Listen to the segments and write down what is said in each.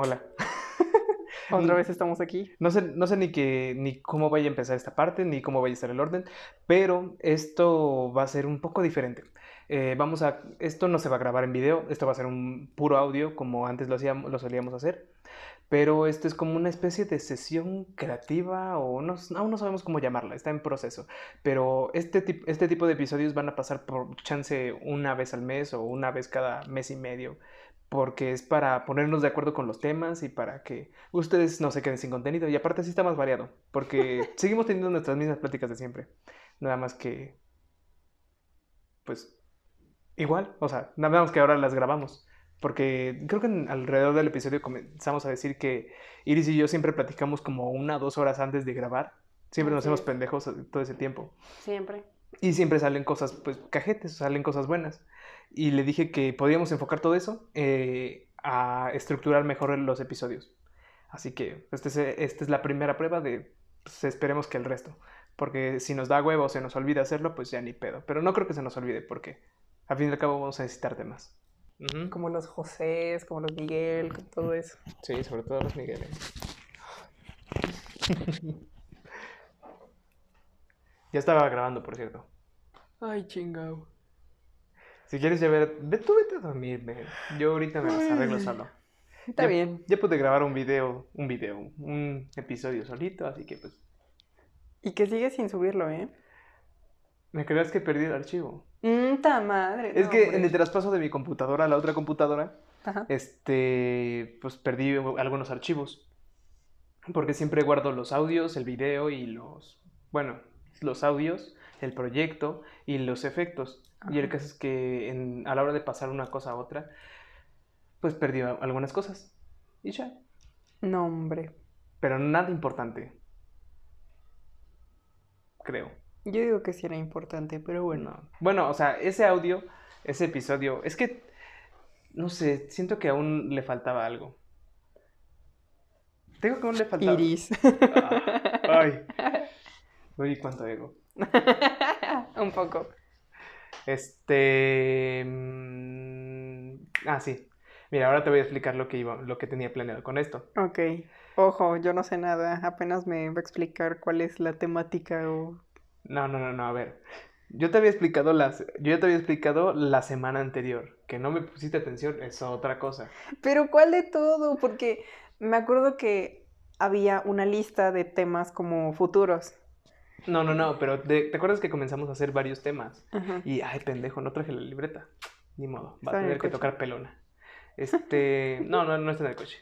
Hola. Otra vez estamos aquí. No sé, no sé ni, que, ni cómo vaya a empezar esta parte, ni cómo vaya a estar el orden, pero esto va a ser un poco diferente. Eh, vamos a, esto no se va a grabar en video, esto va a ser un puro audio como antes lo, hacíamos, lo solíamos hacer, pero esto es como una especie de sesión creativa o no, aún no sabemos cómo llamarla, está en proceso, pero este, este tipo de episodios van a pasar por chance una vez al mes o una vez cada mes y medio porque es para ponernos de acuerdo con los temas y para que ustedes no se queden sin contenido. Y aparte sí está más variado, porque seguimos teniendo nuestras mismas pláticas de siempre. Nada más que, pues, igual, o sea, nada más que ahora las grabamos. Porque creo que alrededor del episodio comenzamos a decir que Iris y yo siempre platicamos como una o dos horas antes de grabar. Siempre nos hacemos pendejos todo ese tiempo. Siempre. Y siempre salen cosas, pues, cajetes, salen cosas buenas y le dije que podíamos enfocar todo eso eh, a estructurar mejor los episodios. Así que este esta es la primera prueba de, pues, esperemos que el resto. Porque si nos da huevo o se nos olvida hacerlo, pues ya ni pedo. Pero no creo que se nos olvide porque al fin y al cabo vamos a necesitar temas. Como los José, como los Miguel, todo eso. Sí, sobre todo los Migueles. ya estaba grabando, por cierto. Ay, chingao. Si quieres ya ver, ve, tú vete a dormir, Yo ahorita me las arreglo solo. Está bien. Ya pude grabar un video, un video, un episodio solito, así que pues. Y que sigue sin subirlo, ¿eh? ¿Me creas que perdí el archivo? ¡Mmm, madre! Es que en el traspaso de mi computadora a la otra computadora, este, pues perdí algunos archivos. Porque siempre guardo los audios, el video y los, bueno, los audios, el proyecto y los efectos. Y el caso es que a la hora de pasar una cosa a otra, pues perdió algunas cosas. Y ya. No, hombre. Pero nada importante. Creo. Yo digo que sí era importante, pero bueno. Bueno, o sea, ese audio, ese episodio, es que, no sé, siento que aún le faltaba algo. Tengo que aún le faltaba. Iris. Ah, ay. Uy, cuánto ego. Un poco. Este. Mm, ah, sí. Mira, ahora te voy a explicar lo que iba, lo que tenía planeado con esto. Ok. Ojo, yo no sé nada. Apenas me va a explicar cuál es la temática o. No, no, no, no. A ver. Yo te había explicado las. Yo ya te había explicado la semana anterior. Que no me pusiste atención, es otra cosa. Pero ¿cuál de todo? Porque me acuerdo que había una lista de temas como futuros. No, no, no, pero ¿te acuerdas que comenzamos a hacer varios temas? Y, ay, pendejo, no traje la libreta. Ni modo, va a tener que tocar pelona. Este, no, no, no está en el coche.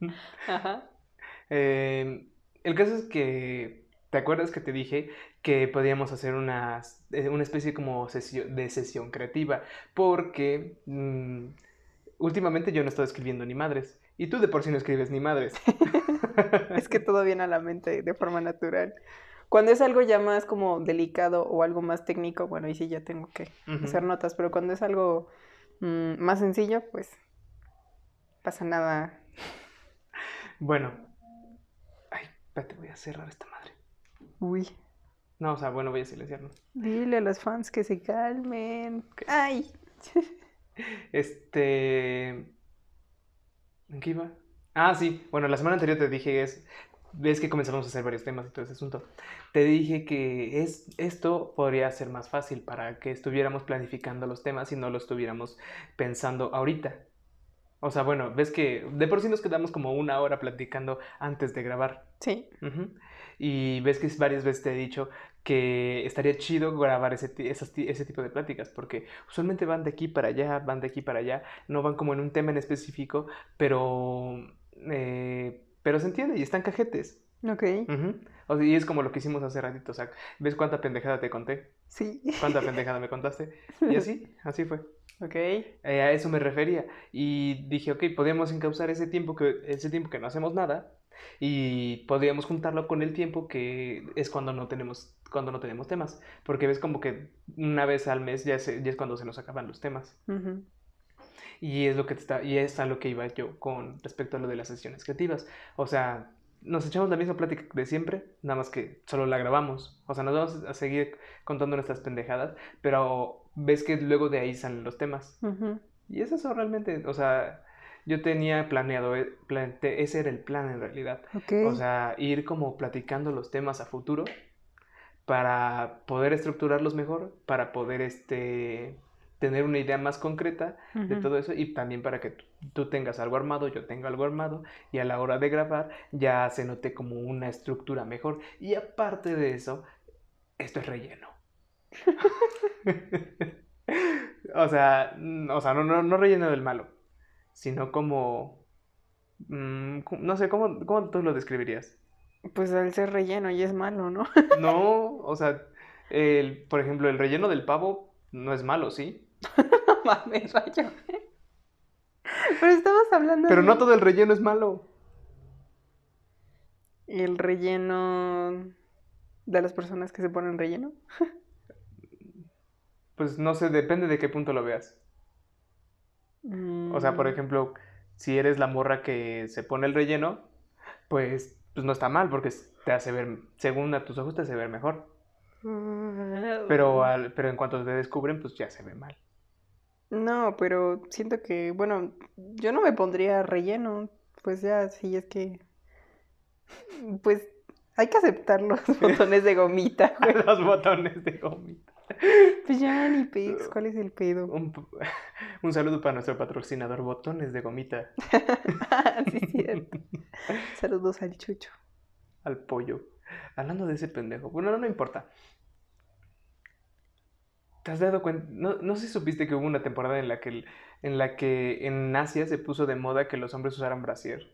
Ajá. Em, el caso es que, ¿te acuerdas que te dije que podíamos hacer una, eh, una especie como sesión, de sesión creativa? Porque mm, últimamente yo no estoy escribiendo ni madres. Y tú de por sí no escribes ni madres. es que todo viene a la mente de forma natural. Cuando es algo ya más como delicado o algo más técnico, bueno, ahí sí ya tengo que hacer notas, pero cuando es algo mm, más sencillo, pues pasa nada. Bueno. Ay, espérate, voy a cerrar esta madre. Uy. No, o sea, bueno, voy a silenciarlo. Dile a los fans que se calmen. Ay. Este. ¿En qué iba? Ah, sí. Bueno, la semana anterior te dije es. Ves que comenzamos a hacer varios temas y todo ese asunto. Te dije que es, esto podría ser más fácil para que estuviéramos planificando los temas y no lo estuviéramos pensando ahorita. O sea, bueno, ves que de por sí nos quedamos como una hora platicando antes de grabar. Sí. Y ves que varias veces te he dicho que estaría chido grabar ese, ese tipo de pláticas, porque usualmente van de aquí para allá, van de aquí para allá, no van como en un tema en específico, pero, eh, pero se entiende y están cajetes. Ok. y es como lo que hicimos hace ratito, o sea, ¿ves cuánta pendejada te conté? Sí. ¿Cuánta pendejada me contaste? Y así, así fue. Ok. Eh, a eso me refería. Y dije, ok, podemos encauzar ese tiempo que, ese tiempo que no hacemos nada y podríamos juntarlo con el tiempo que es cuando no tenemos cuando no tenemos temas porque ves como que una vez al mes ya, ya es cuando se nos acaban los temas. Y es lo que está y es a lo que iba yo con respecto a lo de las sesiones creativas. O sea nos echamos la misma plática de siempre nada más que solo la grabamos. O sea nos vamos a seguir contando nuestras pendejadas pero ves que luego de ahí salen los temas. Y es eso realmente o sea yo tenía planeado, eh, ese era el plan en realidad. O sea, ir como platicando los temas a futuro para poder estructurarlos mejor, para poder este tener una idea más concreta de todo eso y también para que tú tengas algo armado, yo tenga algo armado y a la hora de grabar ya se note como una estructura mejor. Y aparte de eso, esto es relleno. o sea, o sea no, no, no relleno del malo sino como... Mm, no sé, ¿cómo, ¿cómo tú lo describirías? Pues al ser relleno y es malo, ¿no? no, o sea, el, por ejemplo, el relleno del pavo no es malo, ¿sí? Mames, rayo. Pero estamos hablando Pero no todo el relleno es malo. ¿El relleno de las personas que se ponen relleno? pues no sé, depende de qué punto lo veas. O sea, por mm. ejemplo, si eres la morra que se pone el relleno, pues, pues no está mal porque te hace ver, según a tus ojos, te hace ver mejor. Pero, al, pero en cuanto te descubren, pues ya se ve mal. No, pero siento que, bueno, yo no me pondría relleno. Pues ya, sí, es que. Pues hay que aceptar los botones de gomita. los botones de gomita. Pues ya ni pics, ¿cuál es el pedo? Un, saludo para nuestro patrocinador, botones de gomita. sí, cierto. Saludos al chucho. Al pollo. Hablando de ese pendejo. Bueno, no, no importa. ¿Te has dado cuenta? No, no sé si supiste que hubo una temporada en la que en la que en Asia se puso de moda que los hombres usaran brasier.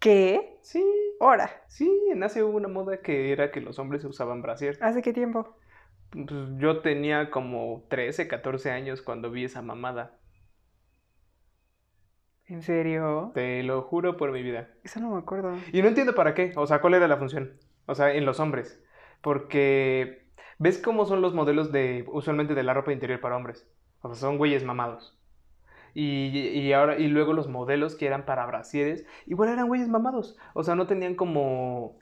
¿Qué? Sí. ¿Ahora? Sí, en Asia hubo una moda que era que los hombres usaban brasier. ¿Hace qué tiempo? Pues yo tenía como 13, 14 años cuando vi esa mamada. ¿En serio? Te lo juro por mi vida. Eso no me acuerdo. Y no entiendo para qué, o sea, cuál era la función. O sea, en los hombres. Porque, ¿ves cómo son los modelos de, usualmente de la ropa interior para hombres? O sea, son güeyes mamados. Y, y, ahora, y luego los modelos que eran para brasieres, igual eran güeyes mamados. O sea, no tenían como,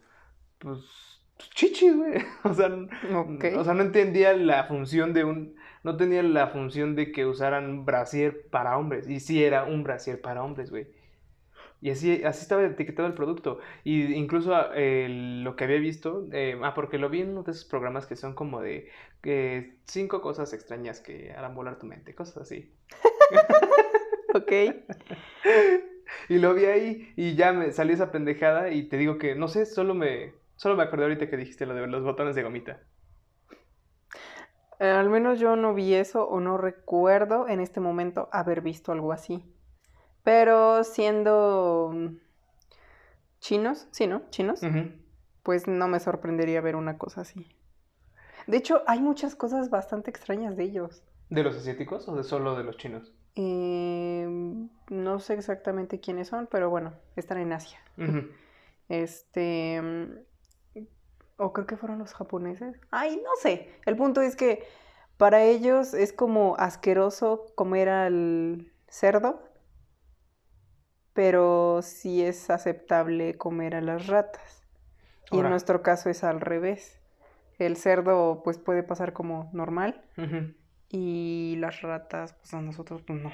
pues, chichis, güey. O sea, o sea, no entendía la función de un, no tenía la función de que usaran brasier para hombres. Y sí era un brasier para hombres, güey. Y así, así estaba etiquetado el producto. Y incluso lo que había visto, eh, ah, porque lo vi en uno de esos programas que son como de cinco cosas extrañas que harán volar tu mente, cosas así. ok. y lo vi ahí y ya me salió esa pendejada y te digo que, no sé, solo me, Solo me acordé ahorita que dijiste lo de los botones de gomita. Eh, al menos yo no vi eso o no recuerdo en este momento haber visto algo así. Pero siendo mm, chinos, sí, ¿no? Chinos, pues no me sorprendería ver una cosa así. De hecho, hay muchas cosas bastante extrañas de ellos. ¿De los asiáticos o de solo de los chinos? Em, no sé exactamente quiénes son, pero bueno, están en Asia. Este, mm, o creo que fueron los japoneses. Ay, no sé. El punto es que para ellos es como asqueroso comer al cerdo, pero sí es aceptable comer a las ratas. Y en nuestro caso es al revés. El cerdo pues puede pasar como normal y las ratas pues a nosotros pues no.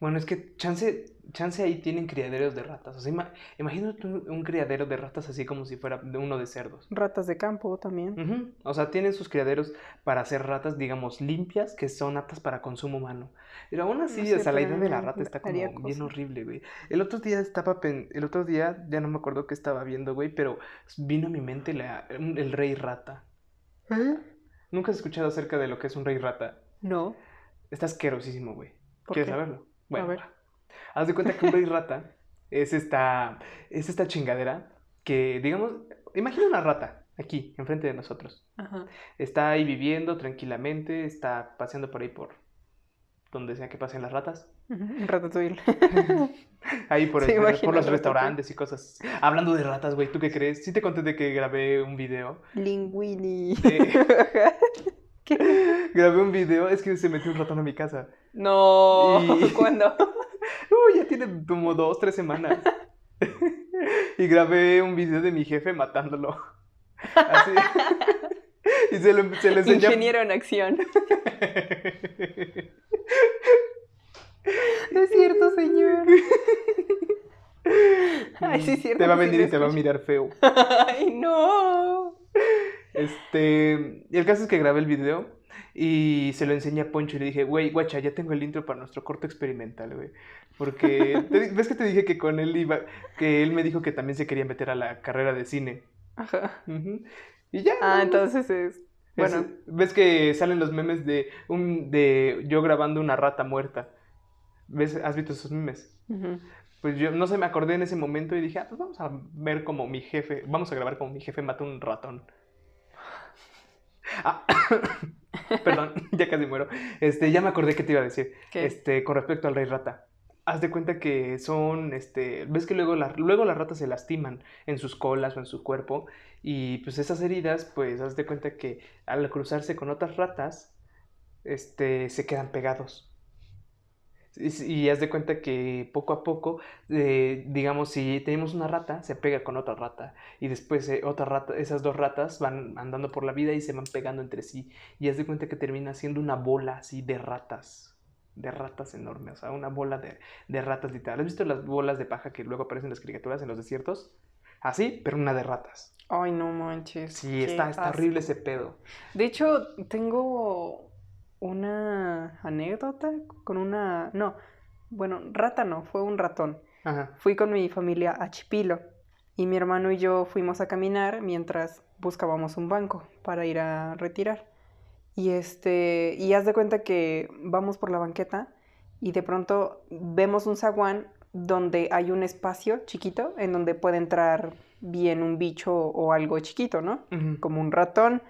Bueno, es que chance, chance ahí tienen criaderos de ratas. O sea, imagínate un, criadero de ratas así como si fuera de uno de cerdos. Ratas de campo también. O sea, tienen sus criaderos para hacer ratas, digamos, limpias, que son aptas para consumo humano. Pero aún así, o sea, la idea de la rata está como bien horrible, güey. El otro día estaba, el otro día, ya no me acuerdo qué estaba viendo, güey, pero vino a mi mente la, el rey rata. ¿Eh? ¿Nunca has escuchado acerca de lo que es un rey rata? No. Está asquerosísimo, güey. ¿Quieres saberlo? Bueno, a ver. haz de cuenta que un rey rata es esta, es esta chingadera que, digamos, imagina una rata aquí, enfrente de nosotros. Está ahí viviendo tranquilamente, está paseando por ahí por donde sea que pasen las ratas. Ratatouille. ahí por, por los restaurantes y cosas. Hablando de ratas, güey, ¿tú qué crees? Sí te conté de que grabé un video. Linguini. Grabé un video, es que se metió un ratón a mi casa. No, ¿cuándo? Uy, ya tiene como dos, tres semanas. y grabé un video de mi jefe matándolo. Así. y se, lo, se enseñó. Ingeniero en acción. No es cierto, señor. Ay, sí, cierto. Te va a sí venir lo y te va a mirar feo. Ay, no. Este, y el caso es que grabé el video y se lo enseñé a Poncho y le dije, güey, guacha, ya tengo el intro para nuestro corto experimental, güey. Porque, te- ¿ves que te dije que con él iba, que él me dijo que también se quería meter a la carrera de cine? Ajá. Y ya. Ah, entonces es. Es- Bueno, ves que salen los memes de un de yo grabando una rata muerta. ¿Ves? ¿Has visto esos memes? Pues yo no sé, me acordé en ese momento y dije, ah, pues vamos a ver como mi jefe, vamos a grabar como mi jefe mata un ratón. Ah, perdón, ya casi muero. Este, ya me acordé que te iba a decir. ¿Qué? Este, con respecto al rey rata. Haz de cuenta que son, este, ves que luego, la- luego las ratas se lastiman en sus colas o en su cuerpo y pues esas heridas, pues haz de cuenta que al cruzarse con otras ratas, este, se quedan pegados. Y, y haz de cuenta que poco a poco, eh, digamos, si tenemos una rata, se pega con otra rata. Y después eh, otra rata, esas dos ratas van andando por la vida y se van pegando entre sí. Y haz de cuenta que termina siendo una bola así de ratas. De ratas enormes. O sea, una bola de, de ratas literal. ¿Has visto las bolas de paja que luego aparecen en las caricaturas en los desiertos? Así, pero una de ratas. Ay, no manches. Sí, está, está horrible ese pedo. De hecho, tengo una anécdota con una. No, bueno, rata no, fue un ratón. Ajá. Fui con mi familia a Chipilo y mi hermano y yo fuimos a caminar mientras buscábamos un banco para ir a retirar. Y este, y haz de cuenta que vamos por la banqueta y de pronto vemos un zaguán donde hay un espacio chiquito en donde puede entrar bien un bicho o algo chiquito, ¿no? Como un ratón.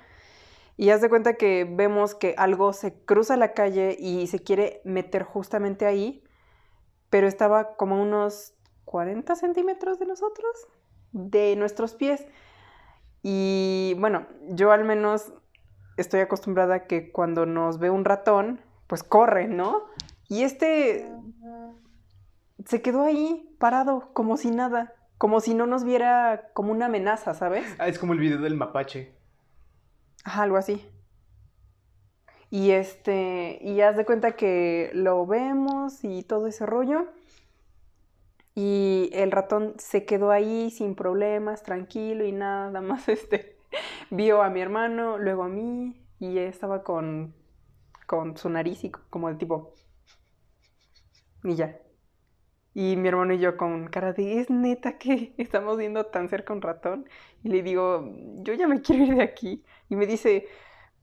Y haz de cuenta que vemos que algo se cruza la calle y se quiere meter justamente ahí, pero estaba como unos 40 centímetros de nosotros, de nuestros pies. Y bueno, yo al menos estoy acostumbrada a que cuando nos ve un ratón, pues corre, ¿no? Y este se quedó ahí parado, como si nada, como si no nos viera como una amenaza, ¿sabes? Ah, es como el video del mapache. Ajá, algo así. Y este, y haz de cuenta que lo vemos y todo ese rollo. Y el ratón se quedó ahí sin problemas, tranquilo y nada más este vio a mi hermano, luego a mí y estaba con con su nariz y como de tipo y ya. Y mi hermano y yo con cara de, es neta que estamos viendo tan cerca un ratón. Y le digo, yo ya me quiero ir de aquí. Y me dice,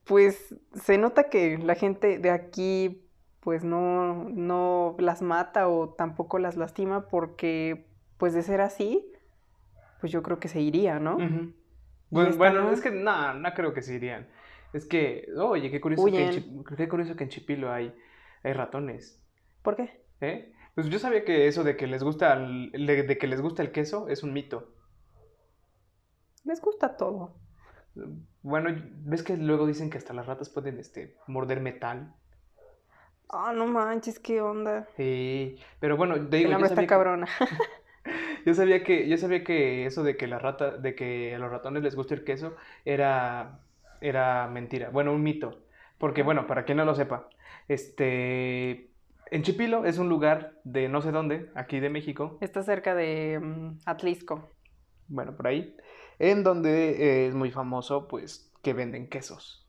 pues se nota que la gente de aquí pues no, no las mata o tampoco las lastima porque pues de ser así, pues yo creo que se iría, ¿no? Bueno, bueno, no? es que no, no creo que se irían. Es que, oye, qué curioso, que en, qué curioso que en Chipilo hay, hay ratones. ¿Por qué? ¿eh? Pues yo sabía que eso de que les gusta el, de que les gusta el queso es un mito. Les gusta todo. Bueno, ves que luego dicen que hasta las ratas pueden este, morder metal. Ah, no manches, qué onda. Sí, pero bueno, te digo, El yo hambre está cabrona. yo sabía que yo sabía que eso de que la rata, de que a los ratones les gusta el queso era era mentira. Bueno, un mito. Porque bueno, para quien no lo sepa, este en Chipilo es un lugar de no sé dónde, aquí de México, Está cerca de mm, Atlisco. bueno, por ahí, en donde eh, es muy famoso, pues, que venden quesos.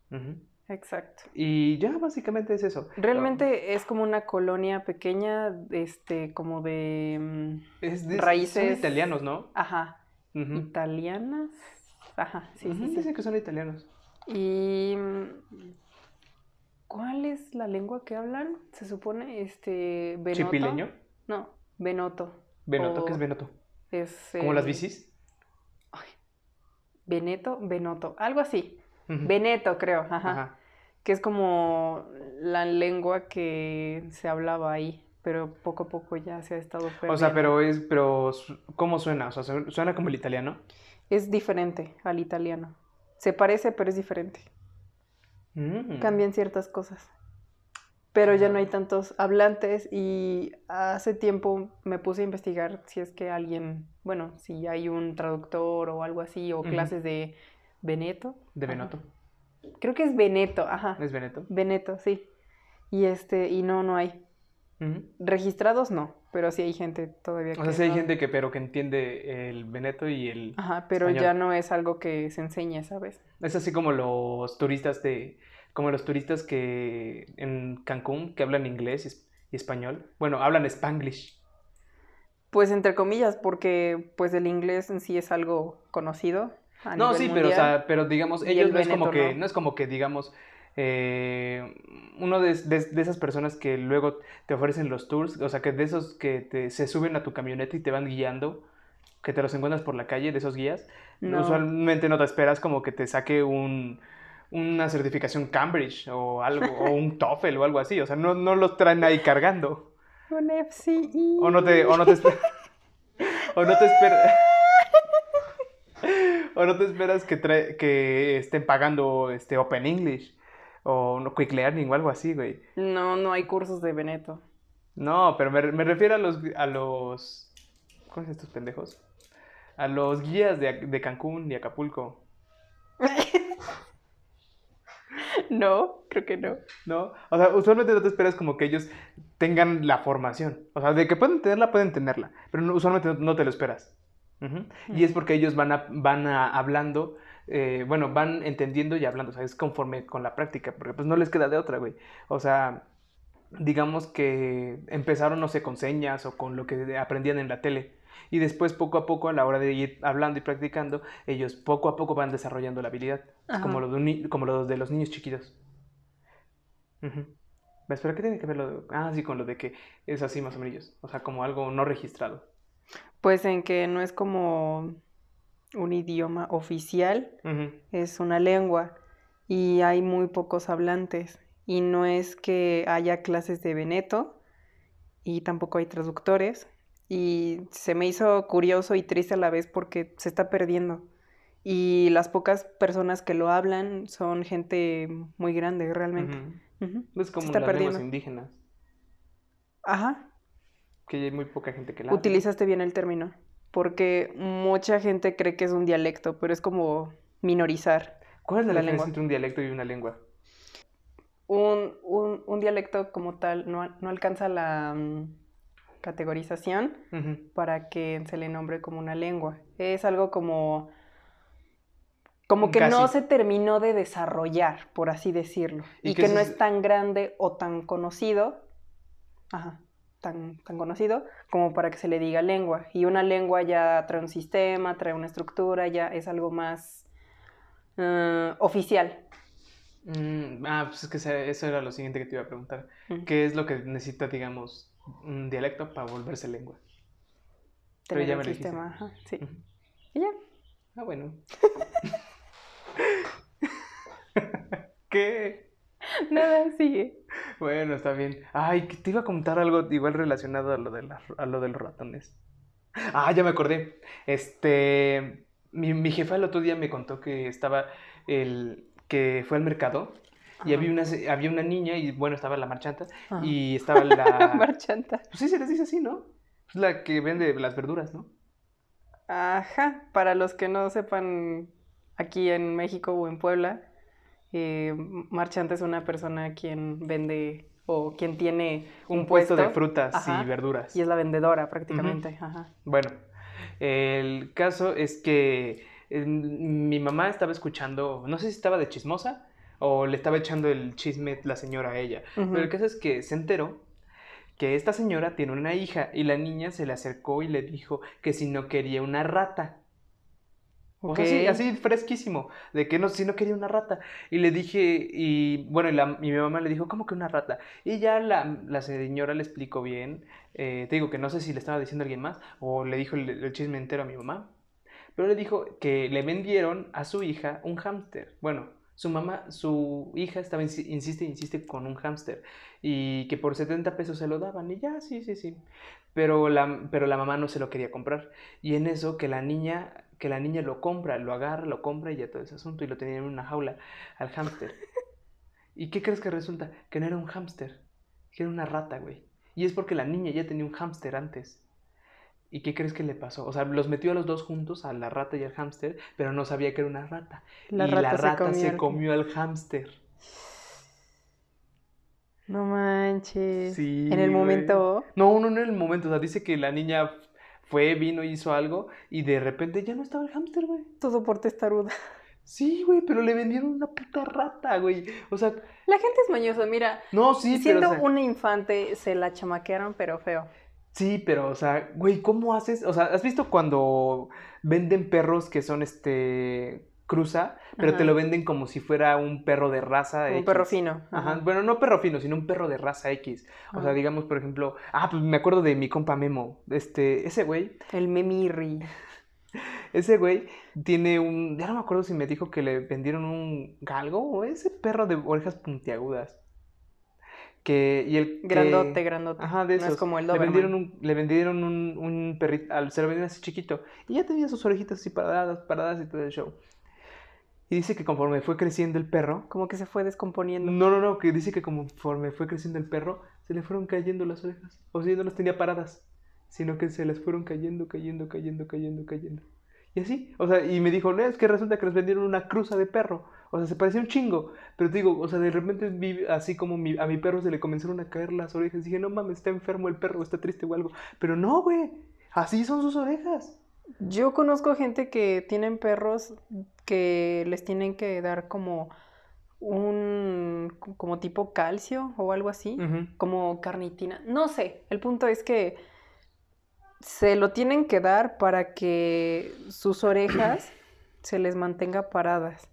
Exacto. Y ya básicamente es eso. Realmente es como una colonia pequeña, este, como de, mm, Es de- raíces- Son italianos, ¿no? ajá, italianas. Ajá, sí, sí, sí. Dicen que son italianos. Y mm, ¿cuál es la lengua que hablan? Se supone, este, Benoto. ¿Chipileño? No, Benoto. Benoto, ¿qué es O Benoto? Es ¿Como las bicis? Veneto, Benoto, algo así. Veneto, creo, ajá. Ajá. Que es como la lengua que se hablaba ahí, pero poco a poco ya se ha estado O sea, perdiendo. pero es, pero ¿cómo suena? O sea, su- suena como el italiano. Es diferente al italiano. Se parece, pero es diferente. Mm. Cambian ciertas cosas. Pero ya no hay tantos hablantes y hace tiempo me puse a investigar si es que alguien, bueno, si hay un traductor o algo así, o clases de Veneto. De. Benoto. Creo que es Veneto, ajá. ¿Es Veneto? Veneto, sí. Y este, y no, no hay. Registrados no, pero sí hay gente todavía que. O sea, sí hay gente que, pero que entiende el veneto y el. Ajá, pero ya no es algo que se enseñe, ¿sabes? Es así como los turistas de. Como los turistas que en Cancún que hablan inglés y español. Bueno, hablan spanglish. Pues entre comillas, porque pues el inglés en sí es algo conocido. no, sí, pero, o sea, pero digamos, ellos no es como que, no. es como que digamos, eh, uno de, esas personas que luego te ofrecen los tours, o sea, que de esos que te, se suben a tu camioneta y te van guiando, que te los encuentras por la calle, de esos guías, usualmente no te esperas como que te saque un, una certificación Cambridge o algo, o un TOEFL o algo así, o sea, no, no los traen ahí cargando. Un FCE. O no te, o no te, o no te esperas. o no te esperas que, que estén pagando este Open English o no, Quick Learning o algo así, güey. No, no hay cursos de Beneto. No, pero me, me refiero a los, a los... ¿Cómo es estos pendejos? A los guías de, de Cancún y Acapulco. No, creo que no. No, o sea, usualmente no te esperas como que ellos tengan la formación. O sea, de que pueden tenerla, pueden tenerla, pero usualmente no, te lo esperas. Y es porque ellos van, a, van a, hablando, eh, bueno, van entendiendo y hablando, o sea, es conforme con la práctica, porque pues no les queda de otra, güey. O sea, digamos que empezaron, no sé, con señas o con lo que aprendían en la tele. Y después, poco a poco, a la hora de ir hablando y practicando, ellos poco a poco van desarrollando la habilidad. como lo, de como lo de los niños chiquitos. ¿Ves? ¿Pero qué tiene que ver lo de... Ah, sí, con lo de que es así más o menos. O sea, como algo no registrado. Pues en que no es como un idioma oficial, es una lengua y hay muy pocos hablantes. Y no es que haya clases de Veneto y tampoco hay traductores, y se me hizo curioso y triste a la vez porque se está perdiendo. Y las pocas personas que lo hablan son gente muy grande, realmente. Es como las lenguas indígenas. Ajá. Que hay muy poca gente que la Utilizaste bien el término, porque mucha gente cree que es un dialecto, pero es como minorizar. ¿Cuál es la, diferencia entre un dialecto y una lengua? Un, un, un dialecto como tal no, no alcanza la mm, categorización para que se le nombre como una lengua. Es algo como como que no se terminó de desarrollar, por así decirlo, y, que no es tan grande o tan conocido, ajá, tan, tan conocido como para que se le diga lengua. Y una lengua ya trae un sistema, trae una estructura, ya es algo más eh, oficial. Mm, ah, pues es que eso era lo siguiente que te iba a preguntar. ¿Qué es lo que necesita, digamos, un dialecto para volverse lengua. Pero ya me lo sistema, ajá, sí. ¿Y ya? Ah, bueno. ¿Qué? Nada, sigue. Bueno, está bien. Ay, que te iba a contar algo igual relacionado a lo de, a lo de los ratones. Ah, ya me acordé. Este, mi, mi jefa el otro día me contó que estaba el, que fue al mercado y había una, había una niña y bueno, estaba la marchanta y estaba la... marchanta. Pues sí, se les dice así, ¿no? Es la que vende las verduras, ¿no? Ajá, para los que no sepan, aquí en México o en Puebla, eh, marchanta es una persona quien vende o quien tiene un, puesto, de frutas y verduras. Y es la vendedora prácticamente. Ajá. Bueno, el caso es que eh, mi mamá estaba escuchando, no sé si estaba de chismosa o le estaba echando el chisme la señora a ella. Pero el caso es que se enteró que esta señora tiene una hija y la niña se le acercó y le dijo que si no quería una rata. O sea, así, fresquísimo, de que no, si no quería una rata. Y le dije, y bueno, y, mi mamá le dijo, ¿cómo que una rata? Y ya la, señora le explicó bien, eh, te digo que no sé si le estaba diciendo a alguien más o le dijo el, el, chisme entero a mi mamá, pero le dijo que le vendieron a su hija un hámster. Bueno, su mamá, su hija estaba, insiste, insiste con un hámster y que por 70 pesos se lo daban y ya, sí, sí, sí. Pero la, pero la mamá no se lo quería comprar. Y en eso que la niña, que la niña lo compra, lo agarra, lo compra y ya todo ese asunto y lo tenía en una jaula al hámster. ¿Y qué crees que resulta? Que no era un hámster, que era una rata, güey. Y es porque la niña ya tenía un hámster antes. ¿Y qué crees que le pasó? O sea, los metió a los dos juntos, a la rata y al hámster, pero no sabía que era una rata. y la rata se comió, al hámster. No manches. Sí. En el momento. No, no, no en el momento. O sea, dice que la niña fue, vino, hizo algo y de repente ya no estaba el hámster, güey. Todo por testaruda. Sí, güey, pero le vendieron una puta rata, güey. O sea. La gente es mañosa, mira. No, sí, Siendo una infante, se la chamaquearon, pero feo. Sí, pero, o sea, güey, ¿cómo haces? O sea, ¿has visto cuando venden perros que son este cruza, pero te lo venden como si fuera un perro de raza Un perro fino. Ajá. Bueno, no perro fino, sino un perro de raza X. O sea, digamos, por ejemplo, ah, pues me acuerdo de mi compa Memo. Este, ese güey. El Memirri. Ese güey tiene un. Ya no me acuerdo si me dijo que le vendieron un galgo o ese perro de orejas puntiagudas. Que, y el grandote, grandote. Ajá, de esos. es como el Le vendieron un, le vendieron un, un perrito, se lo vendieron así chiquito. Y ya tenía sus orejitas así paradas, paradas y todo el show. Y dice que conforme fue creciendo el perro. Como que se fue descomponiendo. No, no, no, que dice que conforme fue creciendo el perro, se le fueron cayendo las orejas. O sea, no las tenía paradas, sino que se les fueron cayendo, cayendo, cayendo, cayendo, cayendo. Y así, o sea, y me dijo, no, es que resulta que les vendieron una cruza de perro. O sea, se parecía un chingo. Pero te digo, o sea, de repente vi así como a mi perro se le comenzaron a caer las orejas. Dije, no mames, está enfermo el perro, está triste o algo. Pero no, güey, así son sus orejas. Yo conozco gente que tienen perros que les tienen que dar como un como tipo calcio o algo así, como carnitina. No sé, el punto es que se lo tienen que dar para que sus orejas se les mantenga paradas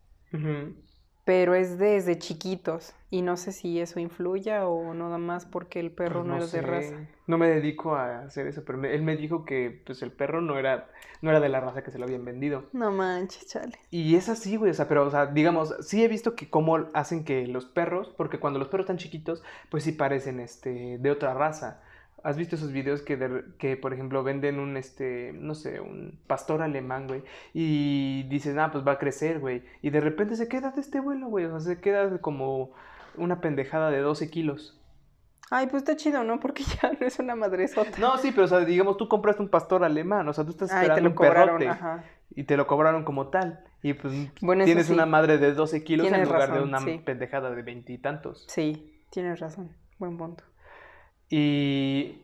pero es desde chiquitos y no sé si eso influya o nada más porque el perro pues no, es de raza. No me dedico a hacer eso, pero él me dijo que pues el perro no era no era de la raza que se lo habían vendido. No manches, chale. Y es así, güey, o sea, pero o sea, digamos, sí he visto que cómo hacen que los perros, porque cuando los perros están chiquitos, pues sí parecen este de otra raza. ¿Has visto esos videos que, que, por ejemplo, venden un, este, no sé, un pastor alemán, güey? Y dicen, ah, pues va a crecer, güey. Y de repente se queda de este vuelo, güey. O sea, se queda como una pendejada de 12 kilos. Ay, pues está chido, ¿no? Porque ya no es una madresota. No, sí, pero o sea, digamos, tú compraste un pastor alemán, o sea, tú estás esperando un perrote. Y te lo cobraron como tal. Y pues tienes una madre de 12 kilos en lugar de una pendejada de veintitantos. Sí, tienes razón. Buen punto. Y.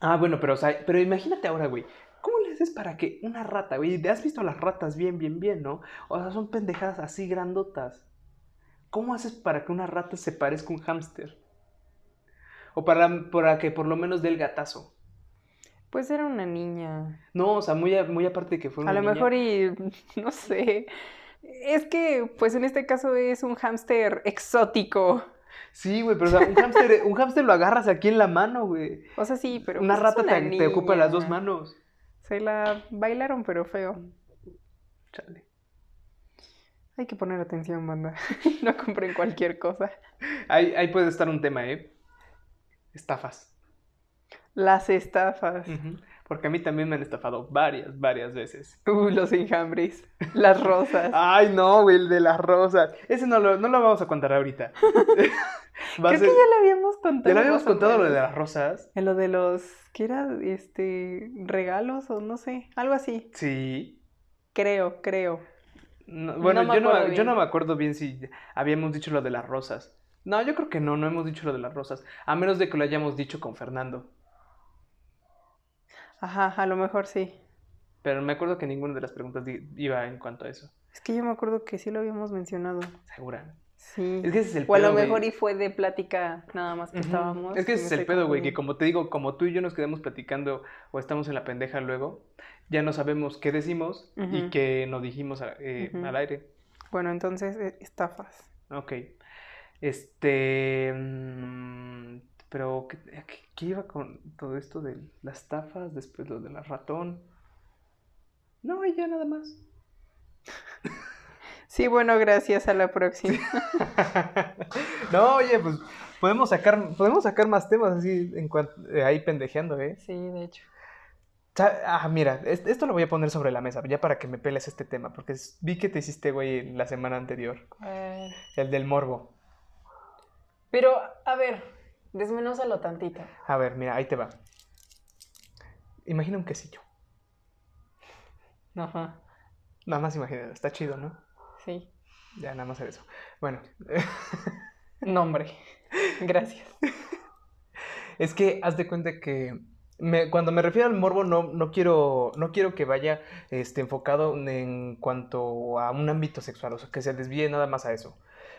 Ah, bueno, pero, o sea, pero imagínate ahora, güey. ¿Cómo le haces para que una rata, güey? Has visto las ratas bien, bien, bien, ¿no? O sea, son pendejadas así grandotas. ¿Cómo haces para que una rata se parezca a un hámster? O para, para que por lo menos dé el gatazo. Pues era una niña. No, o sea, muy, muy aparte de que fue una A lo mejor y. No sé. Es que, pues en este caso es un hámster exótico. Sí, güey, pero o sea, un hámster, un hámster lo agarras aquí en la mano, güey. O sea, sí, pero. Una pues rata te, ocupa las dos manos. Se la bailaron, pero feo. Chale. Hay que poner atención, banda. no compren cualquier cosa. Ahí, ahí puede estar un tema, ¿eh? Estafas. Las estafas. Porque a mí también me han estafado varias, varias veces. Uh, los enjambres. Las rosas. Ay, no, güey, el de las rosas. Ese no lo, no lo vamos a contar ahorita. Creo que ya le habíamos contado. ¿Ya le habíamos contado lo de las rosas? En lo de los, ¿qué era? Este, regalos o no sé, algo así. Sí. Creo, creo. bueno, yo, no, yo no me acuerdo bien si habíamos dicho lo de las rosas. No, yo creo que no, no hemos dicho lo de las rosas. A menos de que lo hayamos dicho con Fernando. Ajá, a lo mejor sí. Pero me acuerdo que ninguna de las preguntas iba en cuanto a eso. Es que yo me acuerdo que sí lo habíamos mencionado. ¿Segura? Sí. Es que ese es el o a lo mejor y fue de plática nada más que estábamos. Es que ese es el pedo, güey, que como te digo, como tú y yo nos quedamos platicando o estamos en la pendeja luego, ya no sabemos qué decimos y qué nos dijimos eh, al aire. Bueno, entonces, eh, estafas. Ok. Este... Mm, pero, ¿qué, iba con todo esto de las tafas, después lo de la ratón? No, ya nada más. Sí, bueno, gracias a la próxima. no, oye, pues podemos sacar, podemos sacar más temas así en cuanto, eh, ahí pendejeando, ¿eh? Sí, de hecho. Ah, mira, esto lo voy a poner sobre la mesa, ya para que me peles este tema, porque vi que te hiciste, güey, la semana anterior. El del morbo. Pero, a ver, Desmenúzalo tantito. A ver, mira, ahí te va. Imagina un quesillo. Ajá. Nada más imagina, está chido, ¿no? Sí. Ya, nada más eso. Bueno. Nombre. Gracias. Es que haz de cuenta que cuando me refiero al morbo no, no, quiero, no quiero que vaya este, enfocado en cuanto a un ámbito sexual, o sea, que se desvíe nada más a eso,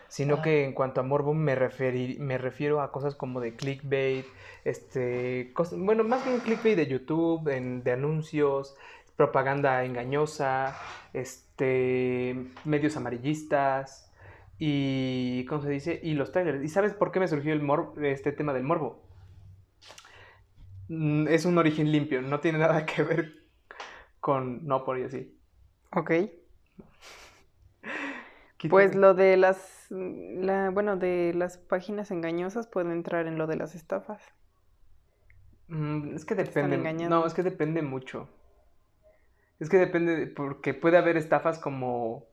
sino que en cuanto a morbo me, me refiero a cosas como de clickbait, este, bueno, más bien clickbait de YouTube, de anuncios, propaganda engañosa, este, medios amarillistas y, ¿cómo se dice? Y los trailers. ¿Y sabes por qué me surgió el este tema del morbo? Mm, es un origen limpio, no tiene nada que ver con no por y así. Ok. Pues lo de las, la, bueno, de las páginas engañosas puede entrar en lo de las estafas. Mm, es que depende. No, es que depende mucho. Es que depende, porque puede haber estafas como...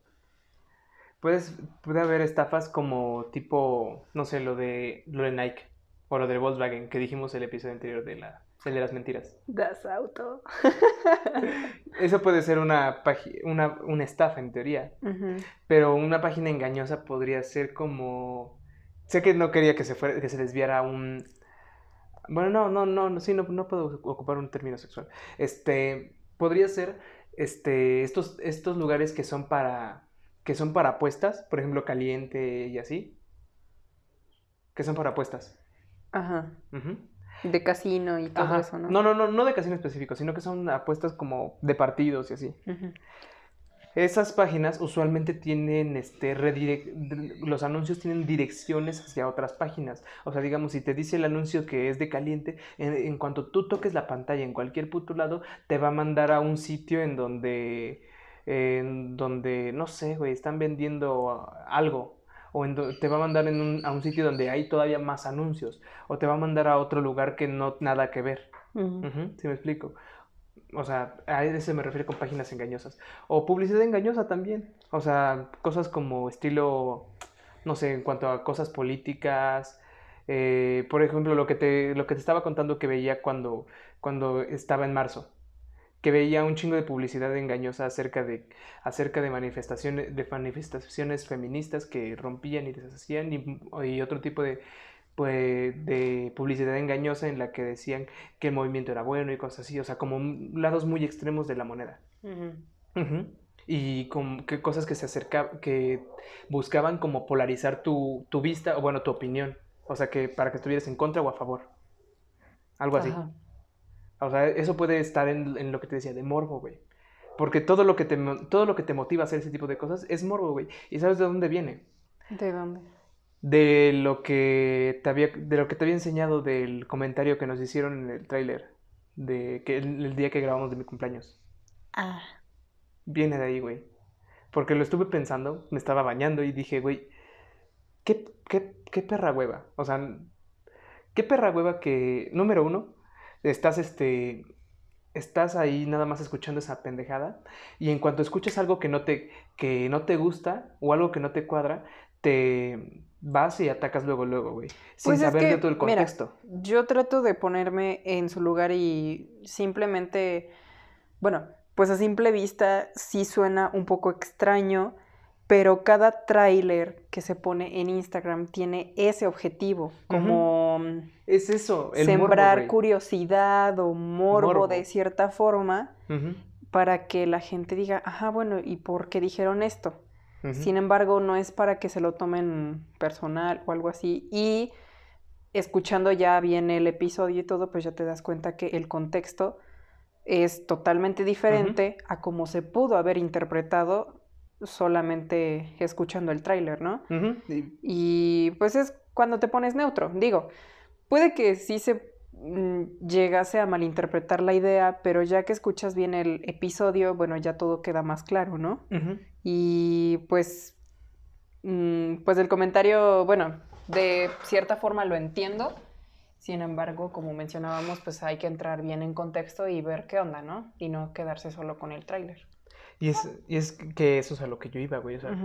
Puedes, puede haber estafas como tipo, no sé, lo de, lo de Nike o lo del Volkswagen que dijimos el episodio anterior de, la, de las mentiras. Das auto. Eso puede ser una, una, una estafa en teoría, pero una página engañosa podría ser como... Sé que no quería que se, fuera, que se desviara un... Bueno, no, no, no, sí, no, no puedo ocupar un término sexual. Este, podría ser este, estos, estos lugares que son para que son para apuestas, por ejemplo, caliente y así, que son para apuestas. Ajá. De casino y todo eso, ¿no? No, no, no, no de casino específico, sino que son apuestas como de partidos y así. Esas páginas usualmente tienen, este, los anuncios tienen direcciones hacia otras páginas. O sea, digamos, si te dice el anuncio que es de caliente, en, cuanto tú toques la pantalla en cualquier puto lado, te va a mandar a un sitio en donde, en donde, no sé, güey, están vendiendo algo. O te va a mandar a un sitio donde hay todavía más anuncios. O te va a mandar a otro lugar que no nada que ver. ¿Sí me explico? O sea, a eso me refiero con páginas engañosas. O publicidad engañosa también. O sea, cosas como estilo, no sé, en cuanto a cosas políticas. Eh, por ejemplo, lo que, te, lo que te estaba contando que veía cuando, cuando estaba en marzo. Que veía un chingo de publicidad engañosa acerca de, acerca de, manifestaciones, de manifestaciones feministas que rompían y deshacían y otro tipo de pues, de publicidad engañosa en la que decían que el movimiento era bueno y cosas así, o sea, como lados muy extremos de la moneda. Y con que cosas que se acercaban, que buscaban como polarizar tu, tu, vista, o bueno, tu opinión. O sea, que para que estuvieras en contra o a favor. Algo así. O sea, eso puede estar en, en, lo que te decía, de morbo, güey. Porque todo lo, que te, todo lo que te motiva a hacer ese tipo de cosas es morbo, güey. ¿Y sabes de dónde viene? ¿De dónde? de lo que te había, de lo que te había enseñado del comentario que nos hicieron en el tráiler de que el, día que grabamos de mi cumpleaños. Ah. Viene de ahí, güey. Porque lo estuve pensando, me estaba bañando y dije, güey, ¿qué, qué, qué perra hueva? O sea, qué perra hueva que, número uno, estás este estás ahí nada más escuchando esa pendejada y en cuanto escuchas algo que no te que no te gusta o algo que no te cuadra, te vas y atacas luego, luego, güey. Sin pues saber de todo el contexto. yo trato de ponerme en su lugar y simplemente, bueno, pues a simple vista sí suena un poco extraño, pero cada tráiler que se pone en Instagram tiene ese objetivo, como... Es eso, el Sembrar curiosidad o morbo, de cierta forma para que la gente diga, ajá, bueno, ¿y por qué dijeron esto? Sin embargo, no es para que se lo tomen personal o algo así. Y escuchando ya bien el episodio y todo, pues ya te das cuenta que el contexto es totalmente diferente a cómo se pudo haber interpretado solamente escuchando el tráiler, ¿no? y... pues es cuando te pones neutro. Digo, puede que sí se Mm, llegase a malinterpretar la idea, pero ya que escuchas bien el episodio, bueno, ya todo queda más claro, ¿no? Y pues, mm, pues el comentario, bueno, de cierta forma lo entiendo. Sin embargo, como mencionábamos, pues hay que entrar bien en contexto y ver qué onda, ¿no? Y no quedarse solo con el tráiler. Y es, y es que eso es a lo que yo iba, güey. O sea,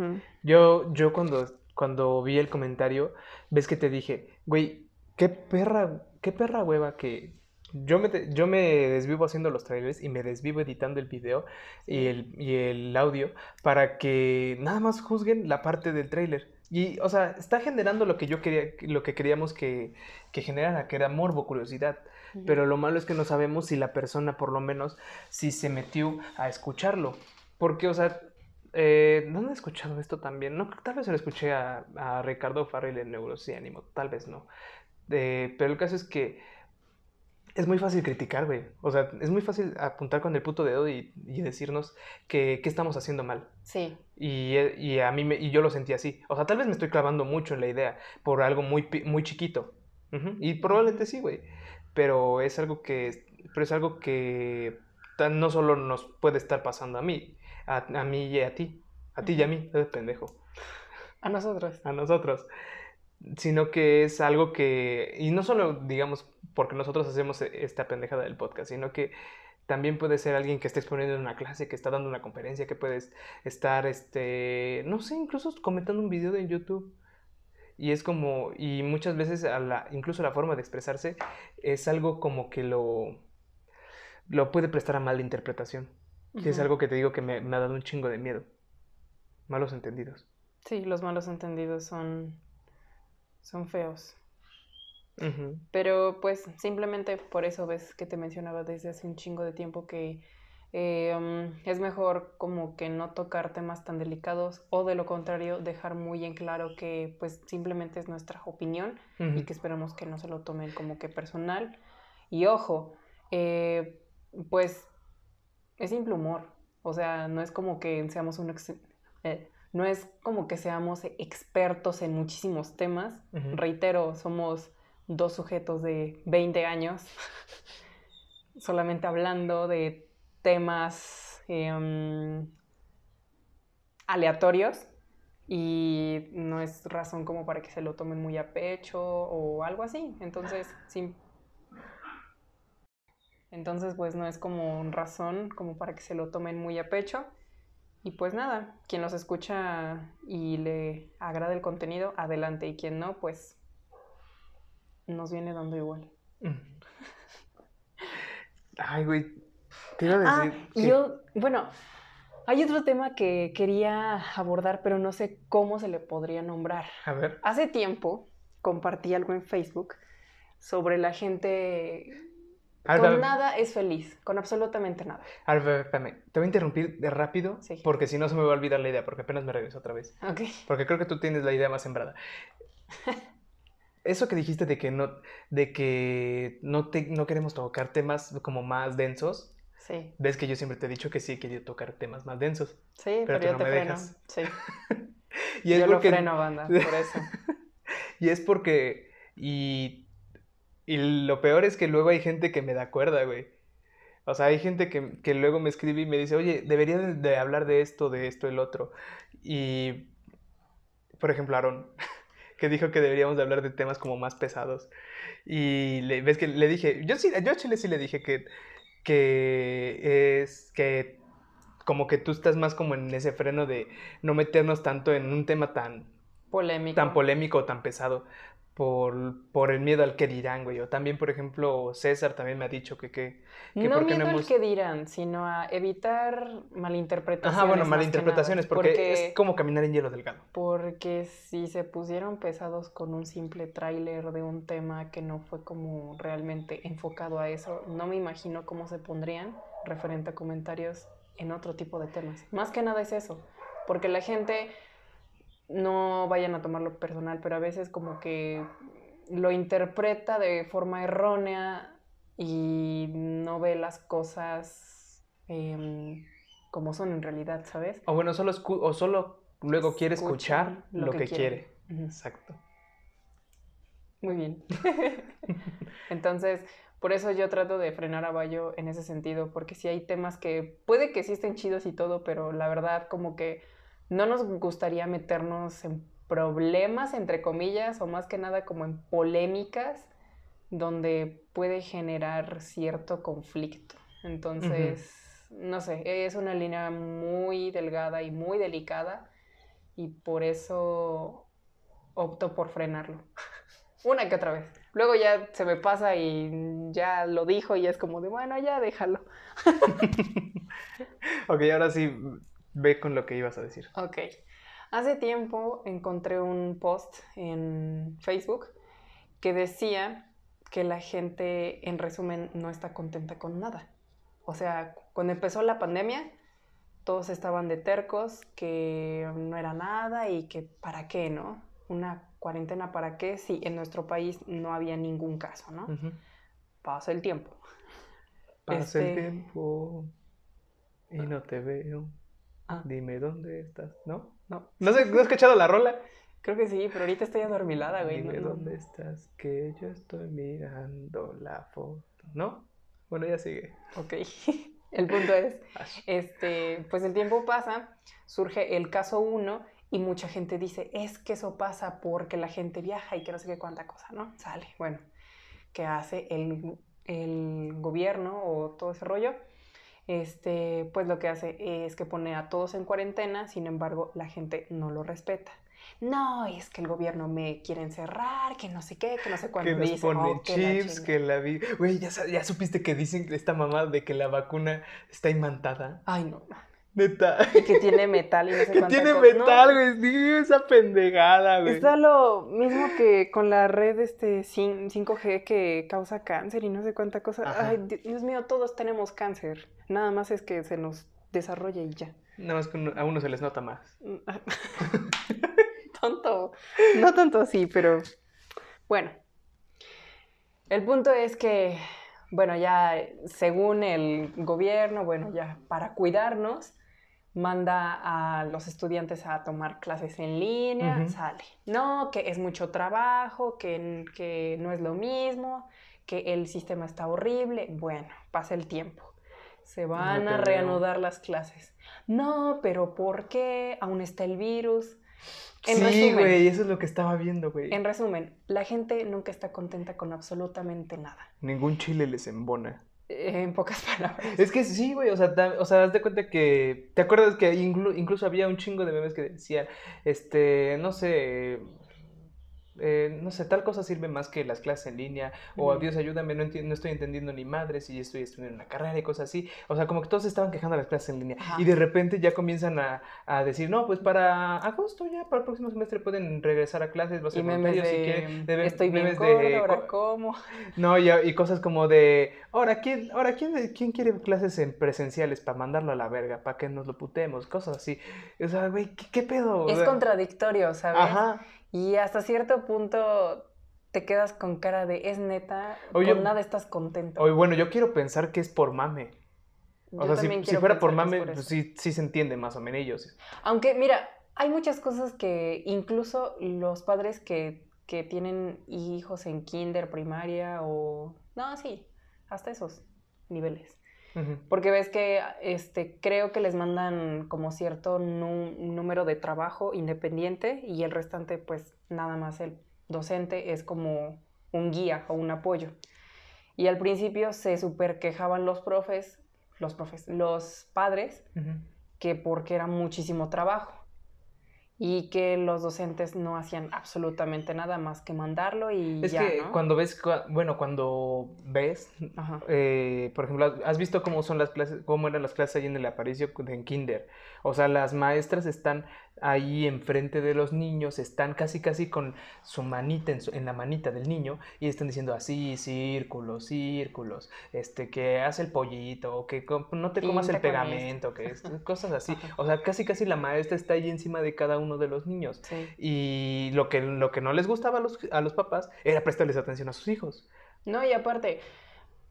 yo, yo cuando, cuando vi el comentario, ves que te dije, güey, qué perra qué perra hueva que yo me, yo me desvivo haciendo los trailers y me desvivo editando el video y el, y el audio para que nada más juzguen la parte del trailer Y, o sea, está generando lo que yo quería, lo que queríamos que, que generara, que era morbo, curiosidad. Pero lo malo es que no sabemos si la persona, por lo menos, si se metió a escucharlo. Porque, o sea, eh, ¿dónde he escuchado esto también? No, tal vez lo escuché a, a Ricardo Farrell en Neurociánimo, tal vez no. Eh, pero el caso es que es muy fácil criticar, güey. O sea, es muy fácil apuntar con el puto dedo y, decirnos que, estamos haciendo mal. Sí. Y, y a mí me, y yo lo sentí así. O sea, tal vez me estoy clavando mucho en la idea por algo muy, muy chiquito. Y probablemente sí, güey. Pero es algo que, pero es algo que no solo nos puede estar pasando a mí, a, a mí y a ti. A ti y a mí, es pendejo. A nosotros. A nosotros sino que es algo que, y no solo, digamos, porque nosotros hacemos e, esta pendejada del podcast, sino que también puede ser alguien que esté exponiendo en una clase, que está dando una conferencia, que puedes estar, este, no sé, incluso comentando un video en YouTube. Y es como, y muchas veces a la, incluso la forma de expresarse es algo como que lo, lo puede prestar a mala interpretación. Es algo que te digo que me, me ha dado un chingo de miedo. Malos entendidos. Sí, los malos entendidos son son feos. Pero pues simplemente por eso ves que te mencionaba desde hace un chingo de tiempo que eh, um, es mejor como que no tocar temas tan delicados o de lo contrario dejar muy en claro que pues simplemente es nuestra opinión y que esperamos que no se lo tomen como que personal. Y ojo, eh, pues es simple humor, o sea, no es como que seamos un... Eh, no es como que seamos expertos en muchísimos temas. Reitero, somos dos sujetos de 20 años solamente hablando de temas em, aleatorios y no es razón como para que se lo tomen muy a pecho o algo así. Entonces, sí. Entonces, pues no es como razón como para que se lo tomen muy a pecho. Y pues nada, quien los escucha y le agrada el contenido, adelante. Y quien no, pues nos viene dando igual. Ay, güey. Te iba a decir. Ah, yo, bueno, hay otro tema que quería abordar, pero no sé cómo se le podría nombrar. A ver. Hace tiempo compartí algo en Facebook sobre la gente con nada es feliz, con absolutamente nada. A ver, espérame, te voy a interrumpir de rápido, porque si no se me va a olvidar la idea, porque apenas me regreso otra vez. Ok. Porque creo que tú tienes la idea más sembrada. Eso que dijiste de que no, de que no, te, no queremos tocar temas como más densos. Sí. Ves que yo siempre te he dicho que sí he querido tocar temas más densos. Sí, pero, yo te freno. Sí. y es yo porque... lo freno, banda, por eso. y es porque... Y y lo peor es que luego hay gente que me da cuerda, güey. O sea, hay gente que, luego me escribe y me dice, oye, debería de, hablar de esto, de esto, el otro. Y, por ejemplo, Aaron, que dijo que deberíamos de hablar de temas como más pesados. Y le, ves que le dije, yo sí, yo a Chile sí le dije que, que es que como que tú estás más como en ese freno de no meternos tanto en un tema tan polémico, tan polémico, tan pesado por, por el miedo al que dirán, güey. O también, por ejemplo, César también me ha dicho que... que, que no miedo al que dirán, sino a evitar malinterpretaciones. Ajá, bueno, malinterpretaciones, porque, es como caminar en hielo delgado. Porque si se pusieron pesados con un simple tráiler de un tema que no fue como realmente enfocado a eso, no me imagino cómo se pondrían referente a comentarios en otro tipo de temas. Más que nada es eso, porque la gente no vayan a tomarlo personal, pero a veces como que lo interpreta de forma errónea y no ve las cosas em, como son en realidad, ¿sabes? O bueno, solo, o solo luego quiere escuchar lo, que, quiere. Exacto. Muy bien. Entonces, por eso yo trato de frenar a Bayo en ese sentido, porque si hay temas que puede que sí estén chidos y todo, pero la verdad como que no nos gustaría meternos en problemas, entre comillas, o más que nada como en polémicas, donde puede generar cierto conflicto. Entonces, no sé, es una línea muy delgada y muy delicada y por eso opto por frenarlo. una que otra vez. Luego ya se me pasa y ya lo dijo y es como de, bueno, ya déjalo. ok, ahora sí, Ve con lo que ibas a decir. Ok. Hace tiempo encontré un post en Facebook que decía que la gente, en resumen, no está contenta con nada. O sea, cuando empezó la pandemia, todos estaban de tercos, que no era nada y que para qué, ¿no? Una cuarentena para qué si en nuestro país no había ningún caso, ¿no? Pasa el tiempo. Pasa el este tiempo y no te veo. Ah. Dime dónde estás, ¿no? No. ¿No, sé, ¿No has escuchado la rola? Creo que sí, pero ahorita estoy adormilada, güey. Dime dónde estás, que yo estoy mirando la foto. ¿No? Bueno, ya sigue. Ok. El punto es, este, pues el tiempo pasa, surge el caso 1 y mucha gente dice, es que eso pasa porque la gente viaja y que no sé qué cuánta cosa, ¿no? Sale. Bueno, ¿qué hace el, el gobierno o todo ese rollo? Este, pues lo que hace es que pone a todos en cuarentena, sin embargo, la gente no lo respeta no, es que el gobierno me quiere encerrar, que no sé qué, que no sé cuándo. Que nos pone oh, chips, que la vi... Güey, ¿ya, ¿ya supiste que dicen esta mamá de que la vacuna está imantada? Ay, no. Neta. Y que tiene metal y no sé Que tiene metal, güey. Sí, esa pendejada, güey. Está lo mismo que con la red este 5G que causa cáncer y no sé cuánta cosa. Ay, Dios mío, todos tenemos cáncer. Nada más es que se nos desarrolla y ya. Nada más que a uno se les nota más. tonto. No tanto así, pero bueno. El punto es que, bueno, ya según el gobierno, bueno, ya para cuidarnos, manda a los estudiantes a tomar clases en línea, sale. No, que es mucho trabajo, que, que no es lo mismo, que el sistema está horrible. Bueno, pasa el tiempo. Se van a reanudar las clases. No, pero ¿por qué? Aún está el virus sí, güey, eso es lo que estaba viendo, güey. En resumen, la gente nunca está contenta con absolutamente nada. Ningún chile les embona. Eh, en pocas palabras. Es que sí, güey, o sea, o sea, haz de cuenta que, ¿te acuerdas que incluso había un chingo de memes que decían, este, no sé, eh, no sé, tal cosa sirve más que las clases en línea, o Dios ayúdame, no, no, estoy entendiendo ni madres y estoy estudiando una carrera y cosas así. O sea, como que todos estaban quejando de las clases en línea. Y de repente ya comienzan a, a, decir, no, pues para agosto ya, para el próximo semestre pueden regresar a clases, va a ser y si quieren. estoy bien de, ahora cómo. No, y, y, cosas como de, ahora, ¿quién, ahora ¿quién, quién quiere clases en presenciales para mandarlo a la verga, para que nos lo putemos? Cosas así. O sea, güey, ¿qué, ¿qué, pedo? Es contradictorio, ¿sabes? Ajá. Y hasta cierto punto te quedas con cara de es neta, con nada estás contento. Oye, bueno, yo quiero pensar que es por mame. O sea, si, fuera por mame, pues sí, sí se entiende más o menos. Aunque, mira, hay muchas cosas que incluso los padres que, que tienen hijos en kinder, primaria o... No, sí, hasta esos niveles. Porque ves que este, creo que les mandan como cierto número de trabajo independiente y el restante, pues nada más el docente es como un guía o un apoyo. Y al principio se super quejaban los profes, los profes, los padres, que porque era muchísimo trabajo y que los docentes no hacían absolutamente nada más que mandarlo y es que cuando ves bueno cuando ves eh, por ejemplo has visto cómo son las clases cómo eran las clases ahí en el Aparicio en Kinder o sea las maestras están ahí enfrente de los niños, están casi casi con su manita en, la manita del niño y están diciendo así, círculos, círculos, este, que hace el pollito, o que no te comas el pegamento, que cosas así. O sea, casi casi la maestra está ahí encima de cada uno de los niños. Y lo que, lo que no les gustaba a los, a los papás era prestarles atención a sus hijos. No, y aparte,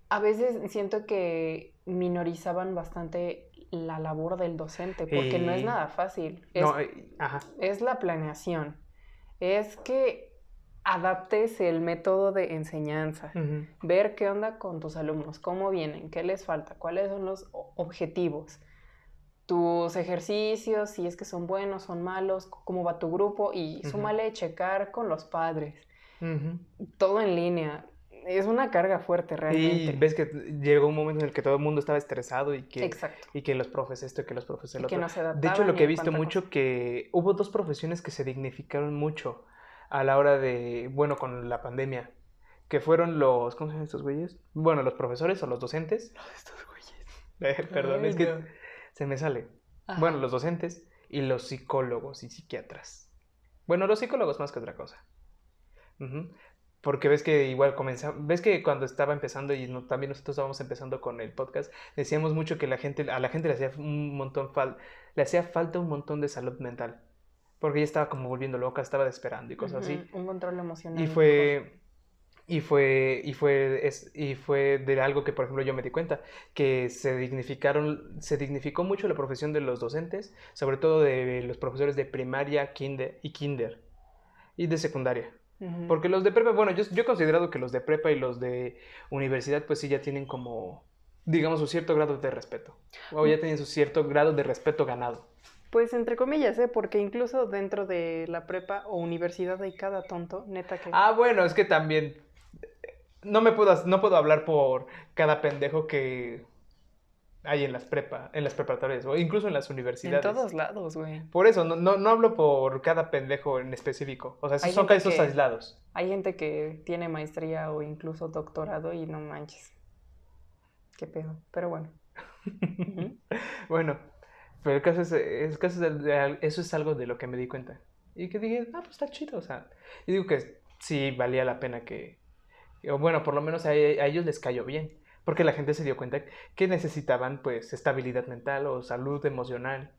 a veces siento que minorizaban bastante la labor del docente, porque no es nada fácil. Es, eh, es la planeación. Es que adaptes el método de enseñanza, ver qué onda con tus alumnos, cómo vienen, qué les falta, cuáles son los objetivos, tus ejercicios, si es que son buenos, son malos, cómo va tu grupo y súmale checar con los padres. Todo en línea es una carga fuerte realmente. Y ves que llegó un momento en el que todo el mundo estaba estresado y que, y que los profes esto y que los profes el otro. de hecho, lo que he visto mucho que hubo dos profesiones que se dignificaron mucho a la hora de, bueno, con la pandemia, que fueron los, ¿cómo se llaman estos güeyes? Bueno, los profesores o los docentes. estos güeyes. Eh, perdón, es que se me sale. Bueno, los docentes y los psicólogos y psiquiatras. Bueno, los psicólogos más que otra cosa. Porque ves que igual comenzamos, ves que cuando estaba empezando y también nosotros estábamos empezando con el podcast, decíamos mucho que la gente, a la gente le hacía un montón le hacía falta un montón de salud mental. Porque ella estaba como volviendo loca, estaba desesperando y cosas así. Un control emocional. Y fue, y fue, y fue, es, y fue de algo que, por ejemplo, yo me di cuenta, que se dignificaron, se dignificó mucho la profesión de los docentes, sobre todo de los profesores de primaria, kinder y kinder, y de secundaria. Porque los de prepa, bueno, yo, yo he considerado que los de prepa y los de universidad, pues sí ya tienen como, digamos, un cierto grado de respeto. O ya tienen su cierto grado de respeto ganado. Pues entre comillas, ¿eh? Porque incluso dentro de la prepa o universidad hay cada tonto, neta que... Ah, bueno, es que también... No me puedo, no puedo hablar por cada pendejo que hay en las prepa, en las preparatorias, o incluso en las universidades. En todos lados, güey. Por eso, no, no, hablo por cada pendejo en específico. O sea, son casos aislados. Hay gente que tiene maestría o incluso doctorado y no manches. Qué pedo. Pero bueno. bueno, pero el caso es, el caso es eso es algo de lo que me di cuenta. Y que dije, ah, pues está chido. O sea, y digo que sí valía la pena que. O bueno, por lo menos a ellos les cayó bien porque la gente se dio cuenta que necesitaban pues estabilidad mental o salud emocional.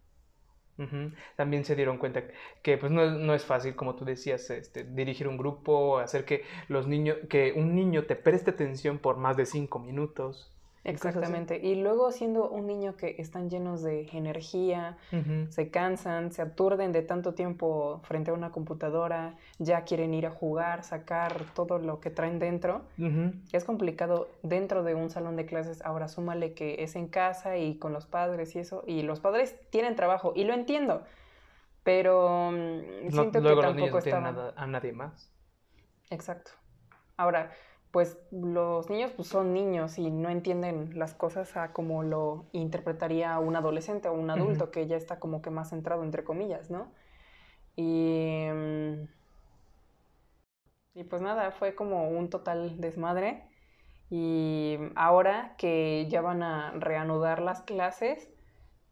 También se dieron cuenta que pues no, no, es fácil, como tú decías, este, dirigir un grupo, hacer que los niños, que un niño te preste atención por más de cinco minutos. Exactamente. Y luego siendo un niño que están llenos de energía, se cansan, se aturden de tanto tiempo frente a una computadora, ya quieren ir a jugar, sacar todo lo que traen dentro. Es complicado dentro de un salón de clases. Ahora súmale que es en casa y con los padres y eso. Y los padres tienen trabajo y lo entiendo. Pero mm, siento que tampoco no a nadie más. Exacto. Ahora, pues los niños pues, son niños y no entienden las cosas a como lo interpretaría un adolescente o un adulto que ya está como que más centrado entre comillas, ¿no? Y, mm, y pues nada, fue como un total desmadre. Y ahora que ya van a reanudar las clases,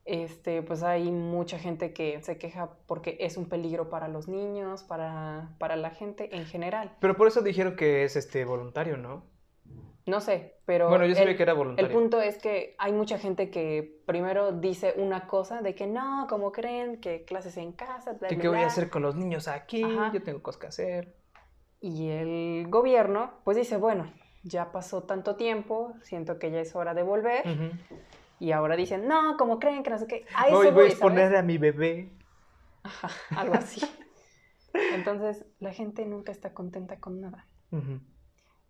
este, pues hay mucha gente que se queja porque es un peligro para los niños, para, para la gente en general. Pero por eso dijeron que es este voluntario, ¿no? No sé, pero... Bueno, yo sabía que era voluntario. El punto es que hay mucha gente que primero dice una cosa de que no, como creen, que clases en casa, ¿Qué voy a hacer con los niños aquí? Yo tengo cosas que hacer. Y el gobierno, pues dice, bueno, ya pasó tanto tiempo, siento que ya es hora de volver. Y ahora dicen, no, como creen que no sé qué. A voy, voy a exponer a mi bebé. Ajá, algo así. Entonces, la gente nunca está contenta con nada.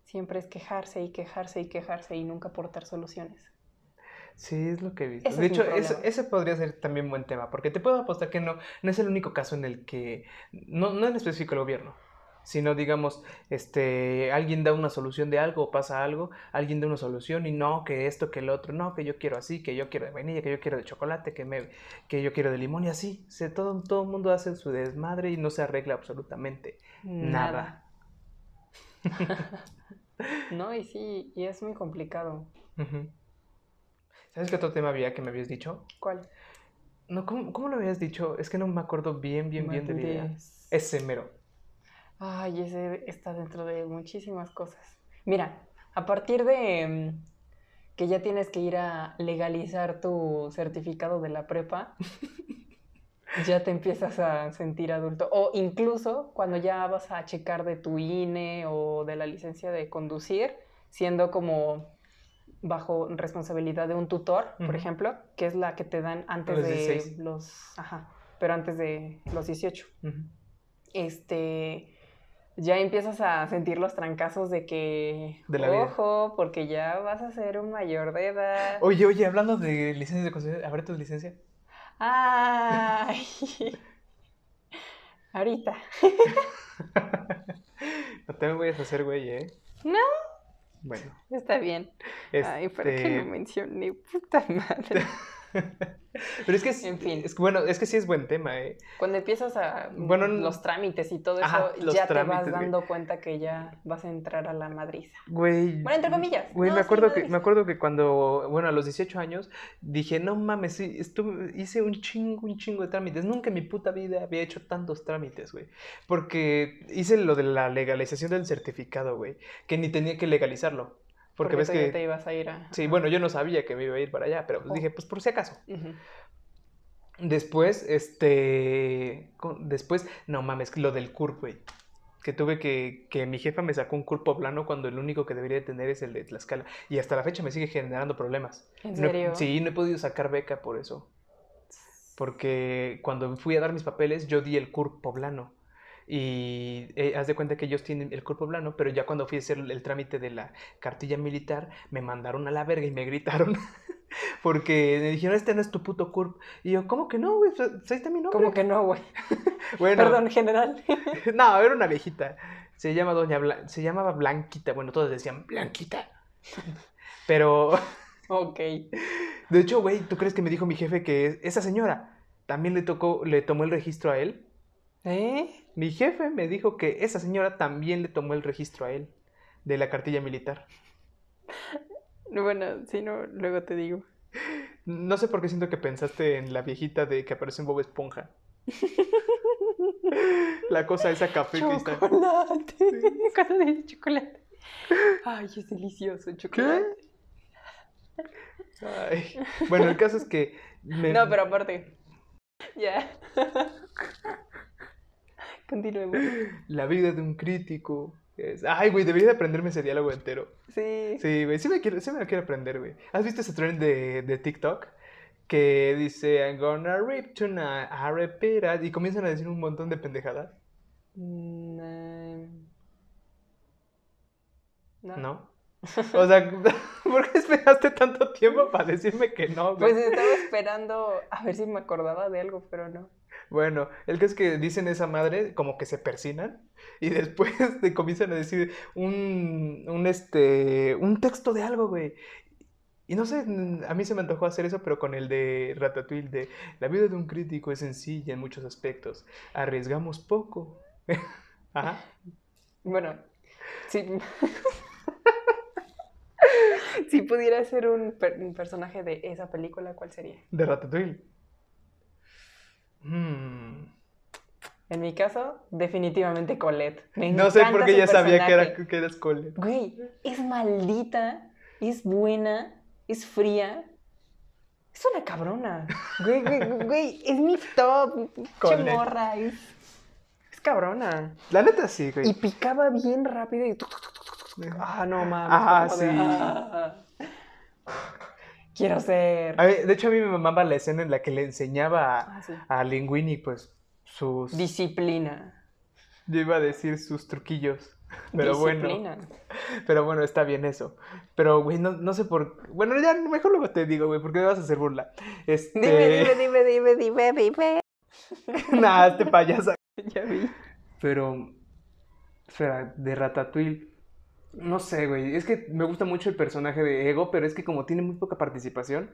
Siempre es quejarse y quejarse y quejarse y nunca aportar soluciones. Sí, es lo que he visto. de hecho, ese podría ser también buen tema, porque te puedo apostar que no, no es el único caso en el que, no, no en específico el gobierno, sino digamos, este, alguien da una solución de algo o pasa algo, alguien da una solución y no, que esto, que el otro, no, que yo quiero así, que yo quiero de vainilla, que yo quiero de chocolate, que, me, que yo quiero de limón y así. Se, todo, todo el mundo hace su desmadre y no se arregla absolutamente nada. no, y sí, y es muy complicado. ¿Sabes qué otro tema había que me habías dicho? ¿Cuál? No, ¿cómo, cómo lo habías dicho? Es que no me acuerdo bien, bien, bien de la idea. Ese mero. Ay, ese está dentro de muchísimas cosas. Mira, a partir de mm, que ya tienes que ir a legalizar tu certificado de la prepa, ya te empiezas a sentir adulto. O incluso cuando ya vas a checar de tu INE o de la licencia de conducir, siendo como bajo responsabilidad de un tutor, por ejemplo, que es la que te dan antes de los... Ajá, pero antes de los 18. Este ya empiezas a sentir los trancazos de que, ojo, porque ya vas a ser un mayor de edad. Oye, oye, hablando de licencias de conducir, ¿habrá tu licencia? Ay, ahorita. no te me voy a hacer güey, ¿eh? No. Bueno. Está bien. Ay, ¿para qué lo este mencioné? Puta madre. Pero es que, es, En fin. es que, bueno, es que sí es buen tema, ¿eh? Cuando empiezas a Bueno, los trámites y todo eso, Ajá, ya te vas güey. dando cuenta que ya vas a entrar a la madriza. Güey. Bueno, entre comillas. Güey, No, me acuerdo que madriza. me acuerdo que cuando, bueno, a los 18 años dije, "No mames, sí, estuve hice un chingo, un chingo de trámites. Nunca en mi puta vida había hecho tantos trámites, güey. Porque hice lo de la legalización del certificado, güey, que ni tenía que legalizarlo. Porque, ves que te ibas a ir a... Sí, bueno, yo no sabía que me iba a ir para allá, pero pues Oh. dije, pues por si acaso. Después, este. Después, no mames, lo del CURP, güey. Que tuve que. Que mi jefa me sacó un CURP poblano cuando el único que debería tener es el de Tlaxcala. Y hasta la fecha me sigue generando problemas. ¿En No serio? sí, no he podido sacar beca por eso. Porque cuando fui a dar mis papeles, yo di el CURP poblano. Y eh, haz de cuenta que ellos tienen el CURP poblano, pero ya cuando fui a hacer el, el trámite de la cartilla militar, me mandaron a la verga y me gritaron. Porque me dijeron, este no es tu puto CURP. Y yo, ¿cómo que no, güey? Pues, Ahí está mi nombre. ¿Cómo que no, güey? Bueno, Perdón, general. no, era una viejita. Se llama Doña Bla- se llamaba Blanquita. Bueno, todos decían Blanquita. Pero, ok. de hecho, güey, ¿tú crees que me dijo mi jefe que esa señora también le tocó, le tomó el registro a él? ¿Eh? Mi jefe me dijo que esa señora también le tomó el registro a él de la cartilla militar. Bueno, si no, luego te digo. No sé por qué siento que pensaste en la viejita de que aparece en Bob Esponja. La cosa esa café que está. Chocolate. Cuando dices chocolate. Ay, es delicioso el chocolate. Ay. Bueno, el caso es que me- No, pero aparte. Ya. Continuemos. la vida de un crítico es... Ay, güey, debería de aprenderme ese diálogo entero. Sí. Sí, güey, sí me, quiero, sí me lo quiero aprender, güey. ¿Has visto ese trend de, de TikTok? Que dice, I'm gonna rip tonight, I repeat it", Y comienzan a decir un montón de pendejadas. Mm, eh, No. ¿No? O sea, ¿por qué esperaste tanto tiempo para decirme que no, güey? Pues estaba esperando a ver si me acordaba de algo, pero no. Bueno, el que es que dicen esa madre como que se persinan y después te comienzan a decir un, un, este, un texto de algo, güey. Y no sé, a mí se me antojó hacer eso, pero con el de Ratatouille, de la vida de un crítico es sencilla en muchos aspectos. Arriesgamos poco. Ajá. Bueno, sí. si pudiera ser un, per- un personaje de esa película, ¿cuál sería? De Ratatouille. Hmm. En mi caso, definitivamente Colette. Me No sé por qué ya sabía que, era, que eras Cole. Güey, es maldita, es buena, es fría. Es una cabrona. Güey, güey, güey, es mi top. Pinche Colette. morra, es, es cabrona. La neta sí, güey. Y picaba bien rápido y... Ah, no mames. Ajá, fue como de, sí. ah, quiero ser... A ver, de hecho, a mí me mamaba la escena en la que le enseñaba a, Ah, sí. a Linguini, pues, sus... Disciplina. Yo iba a decir sus truquillos. Pero bueno, Disciplina. pero bueno, está bien eso. Pero, güey, no, no sé por... Bueno, ya mejor luego te digo, güey, porque me vas a hacer burla. Este... Dime, dime, dime, dime, dime, dime. Nah, este payasa. Ya vi. Pero, espera, de Ratatouille, no sé, güey, es que me gusta mucho el personaje de Ego, pero es que como tiene muy poca participación,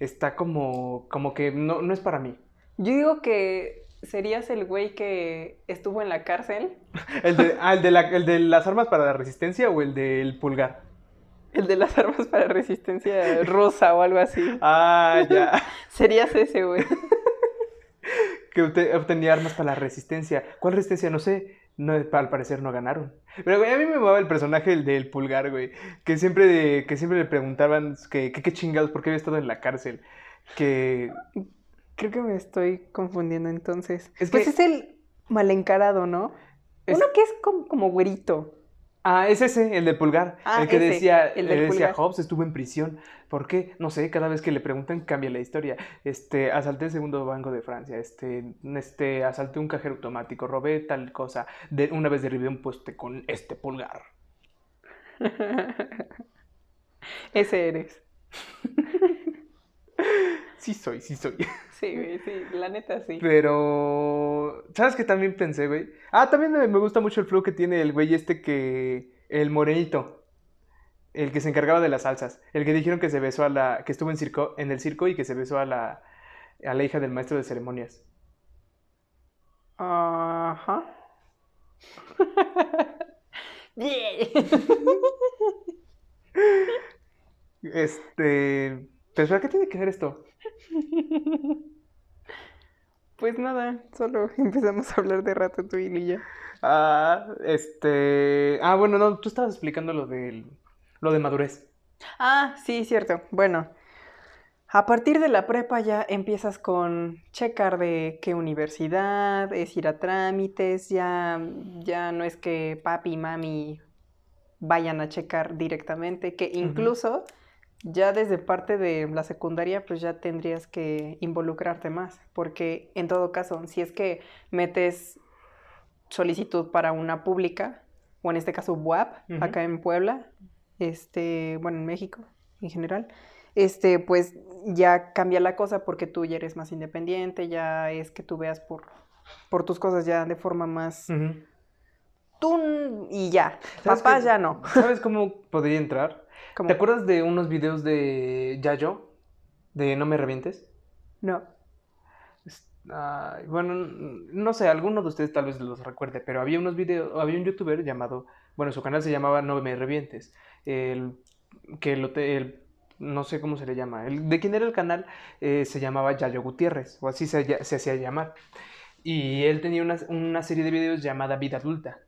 está como, como que no, no es para mí. Yo digo que serías el güey que estuvo en la cárcel, El de, ah, el de, la- el de las armas para la resistencia o el del pulgar. el de las armas para resistencia rusa o algo así. Ah, ya. Serías ese güey. que obte- obtenía armas para la resistencia. ¿Cuál resistencia? No sé. No, al parecer no ganaron. Pero, güey, a mí me mamaba el personaje el del pulgar, güey. Que siempre, que siempre le preguntaban que, que qué chingados, por qué había estado en la cárcel. Que Creo que me estoy confundiendo entonces. Es pues que- es el mal encarado, ¿no? Es- Uno que es como, como güerito. Ah, es ese, el del pulgar. Ah, el que ese, decía, el del eh, decía pulgar. Hobbes estuvo en prisión. ¿Por qué? No sé, cada vez que le preguntan cambia la historia. Este, asalté el segundo banco de Francia, este, este, asalté un cajero automático, robé tal cosa, de, una vez derribé un poste con este pulgar. ese eres. Sí soy, sí soy. Sí, sí, la neta sí. Pero, ¿sabes qué también pensé, güey? Ah, también me, me gusta mucho el flow que tiene el güey este que, el morenito. el que se encargaba de las salsas, el que dijeron que se besó a la, que estuvo en circo, en el circo y que se besó a la, a la hija del maestro de ceremonias. Ajá. este, pero ¿qué tiene que ver esto? Pues nada, solo empezamos a hablar de Ratatouille y ya. Ah, este, ah, bueno, no, tú estabas explicando lo de lo de madurez. Ah, sí, cierto. Bueno, a partir de la prepa ya empiezas con checar de qué universidad, es ir a trámites, ya, ya no es que papi y mami vayan a checar directamente, que incluso ya desde parte de la secundaria pues ya tendrías que involucrarte más, porque en todo caso, si es que metes solicitud para una pública, o en este caso WAP, acá en Puebla, este, bueno, en México en general, este, pues ya cambia la cosa porque tú ya eres más independiente, ya es que tú veas por, por tus cosas ya de forma más... Tú y ya, papá ya no. ¿Sabes cómo podría entrar? ¿Te acuerdas de unos videos de Yayo? De No me revientes. No. bueno, no sé, alguno de ustedes tal vez los recuerde, pero había unos videos, había un youtuber llamado, bueno, su canal se llamaba No me revientes, el, que lo el no sé cómo se le llama, el, de quién era el canal eh, se llamaba Yayo Gutiérrez, o así se, se hacía llamar. Y él tenía una, serie de videos llamada Vida Adulta.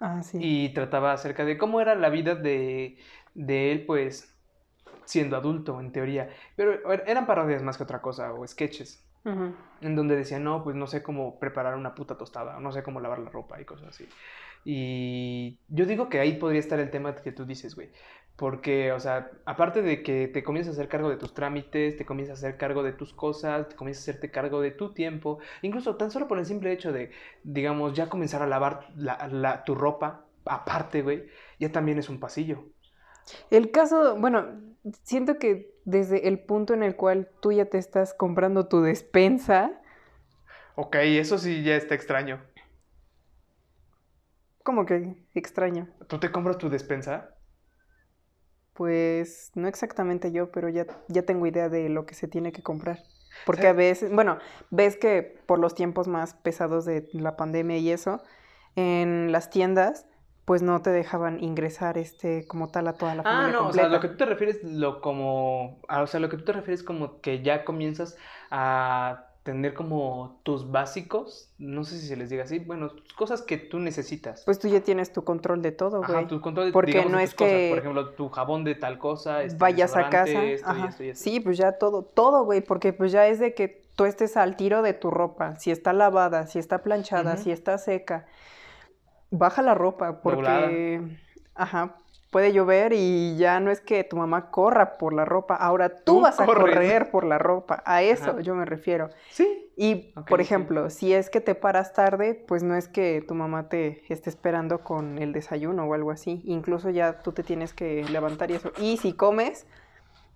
Ah, sí. Y trataba acerca de cómo era la vida de, de él, pues, siendo adulto, en teoría. Pero eran parodias más que otra cosa, o sketches. En donde decía, no, pues no sé cómo preparar una puta tostada, no sé cómo lavar la ropa y cosas así. Y yo digo que ahí podría estar el tema que tú dices, güey. Porque, o sea, aparte de que te comienzas a hacer cargo de tus trámites, te comienzas a hacer cargo de tus cosas, te comienzas a hacerte cargo de tu tiempo, incluso tan solo por el simple hecho de, digamos, ya comenzar a lavar la, tu ropa, aparte, güey, ya también es un pasillo. El caso, bueno, siento que desde el punto en el cual tú ya te estás comprando tu despensa. Ok, eso sí ya está extraño. ¿Cómo que extraño? ¿Tú te compras tu despensa? Pues no exactamente yo, pero ya, ya tengo idea de lo que se tiene que comprar. Porque a veces, bueno, ves que por los tiempos más pesados de la pandemia y eso, en las tiendas, pues no te dejaban ingresar este como tal a toda la familia. Ah, no, o sea, lo que tú te refieres, lo como, o sea, lo que tú te refieres como que ya comienzas a tener como tus básicos, no sé si se les diga así, bueno, cosas que tú necesitas. Pues tú ya tienes tu control de todo, güey. Ajá, tu control de, Porque no es que por ejemplo, tu jabón de tal cosa, este, vayas a casa, sí, pues ya todo, todo, güey, porque pues ya es de que tú estés al tiro de tu ropa, si está lavada, si está planchada, si está seca. Baja la ropa porque ajá, puede llover y ya no es que tu mamá corra por la ropa, ahora tú, vas a correr por la ropa. A eso yo me refiero. Sí. Y, por ejemplo, si es que te paras tarde, pues no es que tu mamá te esté esperando con el desayuno o algo así. Incluso ya tú te tienes que levantar y eso. Y si comes,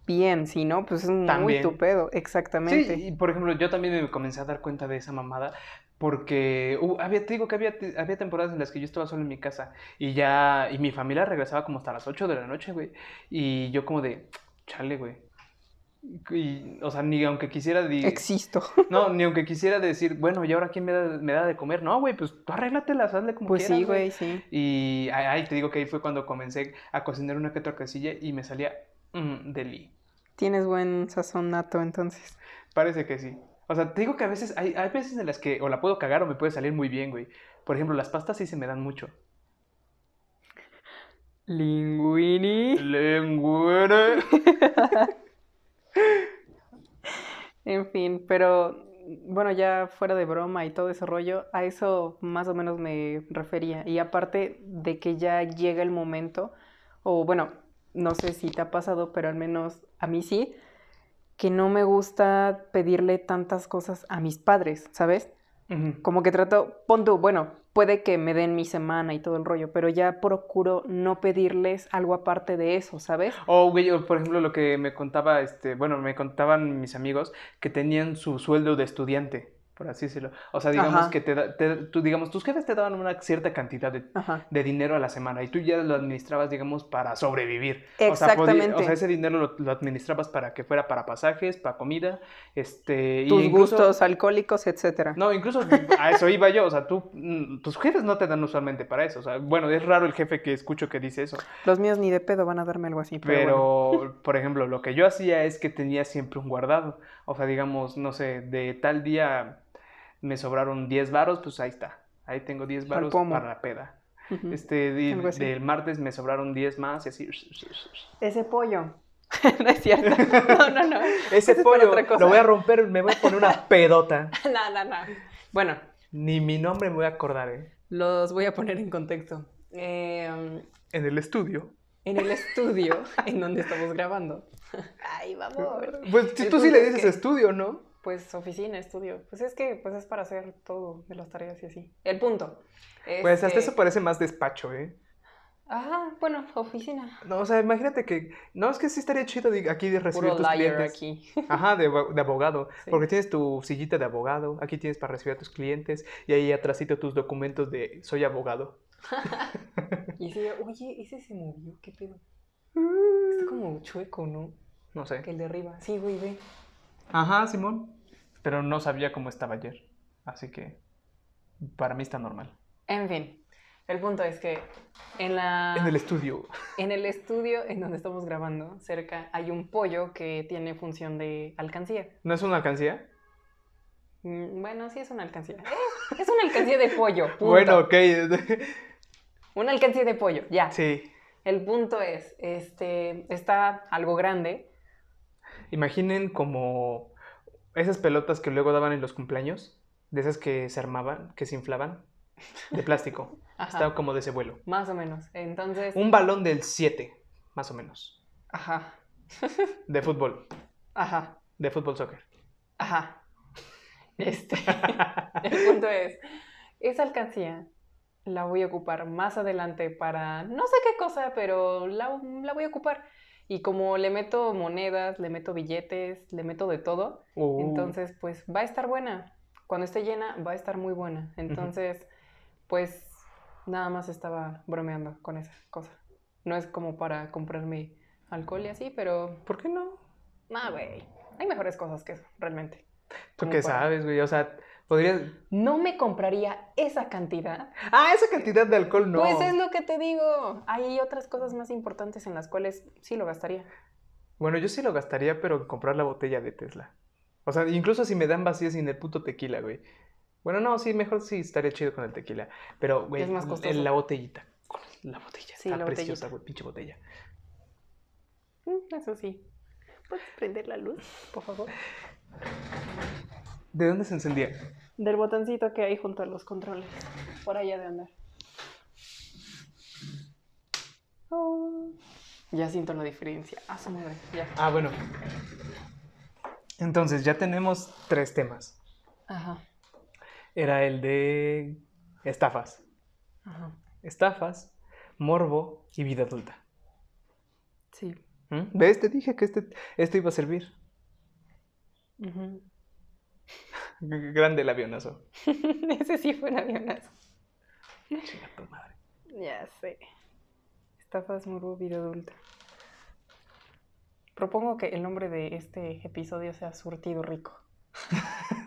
bien, si no, pues es muy tu pedo, exactamente. Sí, y por ejemplo, yo también me comencé a dar cuenta de esa mamada porque uh, había, te digo que había, había temporadas en las que yo estaba solo en mi casa y ya, y mi familia regresaba como hasta las 8 de la noche, güey. Y yo como de, chale, güey. Y, o sea, ni aunque quisiera... Existo. No, ni aunque quisiera decir, bueno, ¿y ahora quién me da, me da de comer? No, güey, pues tú arréglatelas, hazle como pues quieras. Pues sí, güey, sí. Y ahí te digo que ahí fue cuando comencé a cocinar una que otra casilla y me salía mmm, deli. Tienes buen sazón nato, entonces. Parece que sí. O sea, te digo que a veces, hay, hay veces en las que o la puedo cagar o me puede salir muy bien, güey. Por ejemplo, las pastas sí se me dan mucho. Linguini. Linguini. en fin, pero bueno, ya fuera de broma y todo ese rollo, a eso más o menos me refería. Y aparte de que ya llega el momento, o bueno, no sé si te ha pasado, pero al menos a mí sí, que no me gusta pedirle tantas cosas a mis padres, ¿sabes? Como que trato, ponte, bueno, puede que me den mi semana y todo el rollo, pero ya procuro no pedirles algo aparte de eso, ¿sabes? O, güey, por ejemplo, lo que me contaba, este, bueno, me contaban mis amigos que tenían su sueldo de estudiante. Por así decirlo. O sea, digamos Ajá. que te, te- tú, digamos, tus jefes te daban una cierta cantidad de, de dinero a la semana y tú ya lo administrabas, digamos, para sobrevivir. O sea, Exactamente. o sea, ese dinero lo, lo administrabas para que fuera para pasajes, para comida, este... y Tus incluso- gustos alcohólicos, etcétera. No, incluso a eso iba yo, o sea, tú, mm, tus jefes no te dan usualmente para eso, o sea, bueno, es raro el jefe que escucho que dice eso, Los míos ni de pedo van a darme algo así. Pero, bueno. pero, por ejemplo, lo que yo hacía es que tenía siempre un guardado, o sea, digamos, no sé, de tal día me sobraron 10 varos, pues ahí está, ahí tengo 10 Al varos para la peda. Este, del martes me sobraron 10 más y así. Ese pollo. no es cierto. No, no, no. Ese es para pollo otra cosa. lo voy a romper, me voy a poner una pedota. no, no, no. Bueno, Ni mi nombre me voy a acordar, ¿eh? los voy a poner en contexto. Eh, En el estudio. en el estudio en donde estamos grabando. Ay, vamos. Pues El tú sí le es dices que- estudio, ¿no? Pues oficina, estudio. Pues es que pues es para hacer todo de las tareas y así. El punto. es Pues hasta que- eso parece más despacho, ¿eh? Ajá, bueno, oficina. No, o sea, imagínate que. No, es que sí estaría chido de- aquí de recibir Puro tus liar clientes. aquí. Ajá, de, abo- de abogado. Sí. Porque tienes tu sillita de abogado, aquí tienes para recibir a tus clientes y ahí atrásito tus documentos de soy abogado. Y sí, oye, ese se movió, ¿qué pedo? Mm. Está como chueco, ¿no? No sé. Que el de arriba. Sí, güey, ve. Ajá, Simón. Pero no sabía cómo estaba ayer. Así que para mí está normal. En fin, el punto es que en la En el estudio. en el estudio en donde estamos grabando, cerca, hay un pollo que tiene función de alcancía. ¿No es una alcancía? Mm, Bueno, sí es una alcancía. Eh, es una alcancía de pollo. punto. Bueno, ok. Una alcancía de pollo, ya. sí. El punto es, este, está algo grande. Imaginen como esas pelotas que luego daban en los cumpleaños, de esas que se armaban, que se inflaban, de plástico. Estaba como de ese vuelo. Más o menos. Entonces, Un balón del 7, más o menos, ajá, de fútbol, ajá, de fútbol soccer. ajá. Este, el punto es, esa alcancía la voy a ocupar más adelante para no sé qué cosa, pero la, la voy a ocupar. Y como le meto monedas, le meto billetes, le meto de todo, Uh, entonces pues va a estar buena. Cuando esté llena, va a estar muy buena. Entonces, pues nada más estaba bromeando con esa cosa. No es como para comprarme alcohol y así, pero ¿Por qué no? no, güey. Hay mejores cosas que eso, realmente. ¿Tú qué para- sabes, güey? O sea, podrías... No me compraría esa cantidad. Ah, esa cantidad de alcohol no. Pues es lo que te digo. Hay otras cosas más importantes en las cuales sí lo gastaría. Bueno, yo sí lo gastaría, pero en comprar la botella de Tesla. O sea, incluso si me dan vacías sin el puto tequila, güey. Bueno, no, sí, mejor sí estaría chido con el tequila. Pero, güey, Es más costoso. en la botellita. La botella. Sí, está la preciosa, güey, pinche botella. Mm, Eso sí. ¿Puedes prender la luz, por favor? ¿De dónde se encendía? Del botoncito que hay junto a los controles. Por allá de andar. Oh. Ya siento la diferencia. Ah, su madre. Ya. Ah, bueno. Entonces, ya tenemos tres temas. Ajá. Era el de estafas. Ajá. Estafas, morbo y vida adulta. Sí. ¿Mm? ¿Ves? Te dije que este, esto iba a servir. G- Grande el avionazo. Ese sí fue un avionazo. Chinga tu madre. Ya sé. Estafas morbo vida adulta. Propongo que el nombre de este episodio sea Surtido Rico.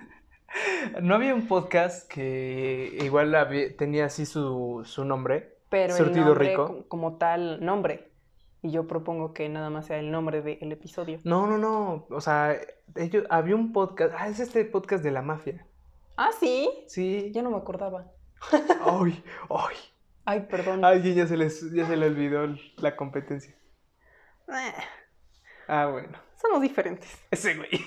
No había un podcast que igual había- tenía así su, su nombre. Pero Surtido el nombre Rico. co- como tal nombre. Y yo propongo que nada más sea el nombre del episodio. No, no, no. O sea, ellos, había un podcast. Ah, es este podcast de la mafia. Ah, sí. Sí. Ya no me acordaba. Ay, ay. Ay, perdón. A alguien ya se, les, ya se le olvidó la competencia. Eh, Ah, bueno. somos diferentes. Ese güey.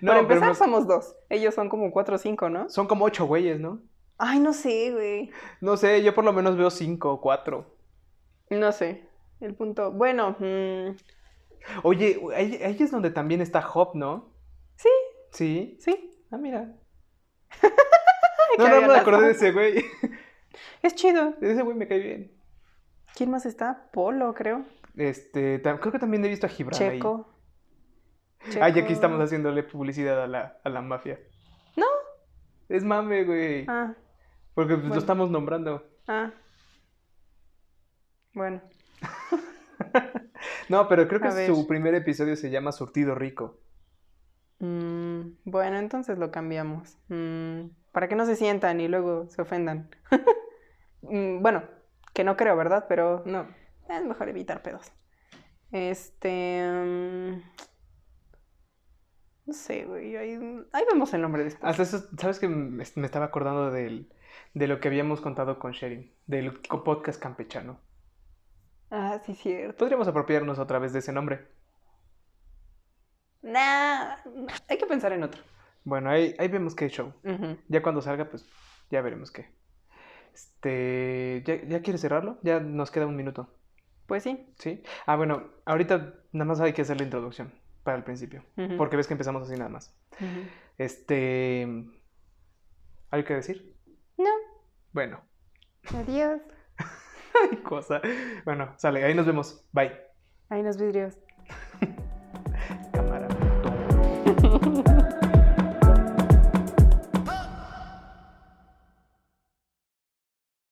No, Para empezar, somos dos. Ellos son como cuatro o cinco, ¿no? son como ocho güeyes, ¿no? Ay, no sé, güey. No sé, yo por lo menos veo cinco o cuatro. No sé. El punto. Bueno, mm, Oye, ahí, ahí es donde también está Hop, ¿no? Sí. Sí. sí. Ah, mira. Ay, No, no me acordé de ese güey. Es chido. Ese güey me cae bien. ¿Quién más está? Polo, creo. Este, creo que también he visto a Gibran ahí. Checo. Ah, y aquí Checo. estamos haciéndole publicidad a la, a la mafia. No. Es mame, güey. Ah, Porque pues, bueno. lo estamos nombrando. ah. Bueno, No, pero creo que A ver. su primer episodio se llama Surtido Rico. mm, bueno, entonces lo cambiamos. Mm, para que no se sientan y luego se ofendan. Mm, bueno, que no creo, ¿verdad? Pero No. es mejor evitar pedos. Este... no sé, güey. Ahí, ahí vemos el nombre después. Hasta eso, ¿sabes que me estaba acordando del, de lo que habíamos contado con Sherin? Del podcast campechano. Ah, sí, cierto. Podríamos apropiarnos otra vez de ese nombre. Nah, hay que pensar en otro. Bueno, ahí, ahí vemos qué show. Ya cuando salga, pues ya veremos qué. Este, ¿ya, ya quieres cerrarlo? Ya nos queda un minuto, Pues sí. ¿sí? Ah, bueno, ahorita nada más hay que hacer la introducción para el principio, porque ves que empezamos así nada más. Ujú. Este, ¿hay que decir? No. Bueno, Adiós. ay, cosa. Bueno, sale, ahí nos vemos. Bye. Ahí los vidrios. Cámara.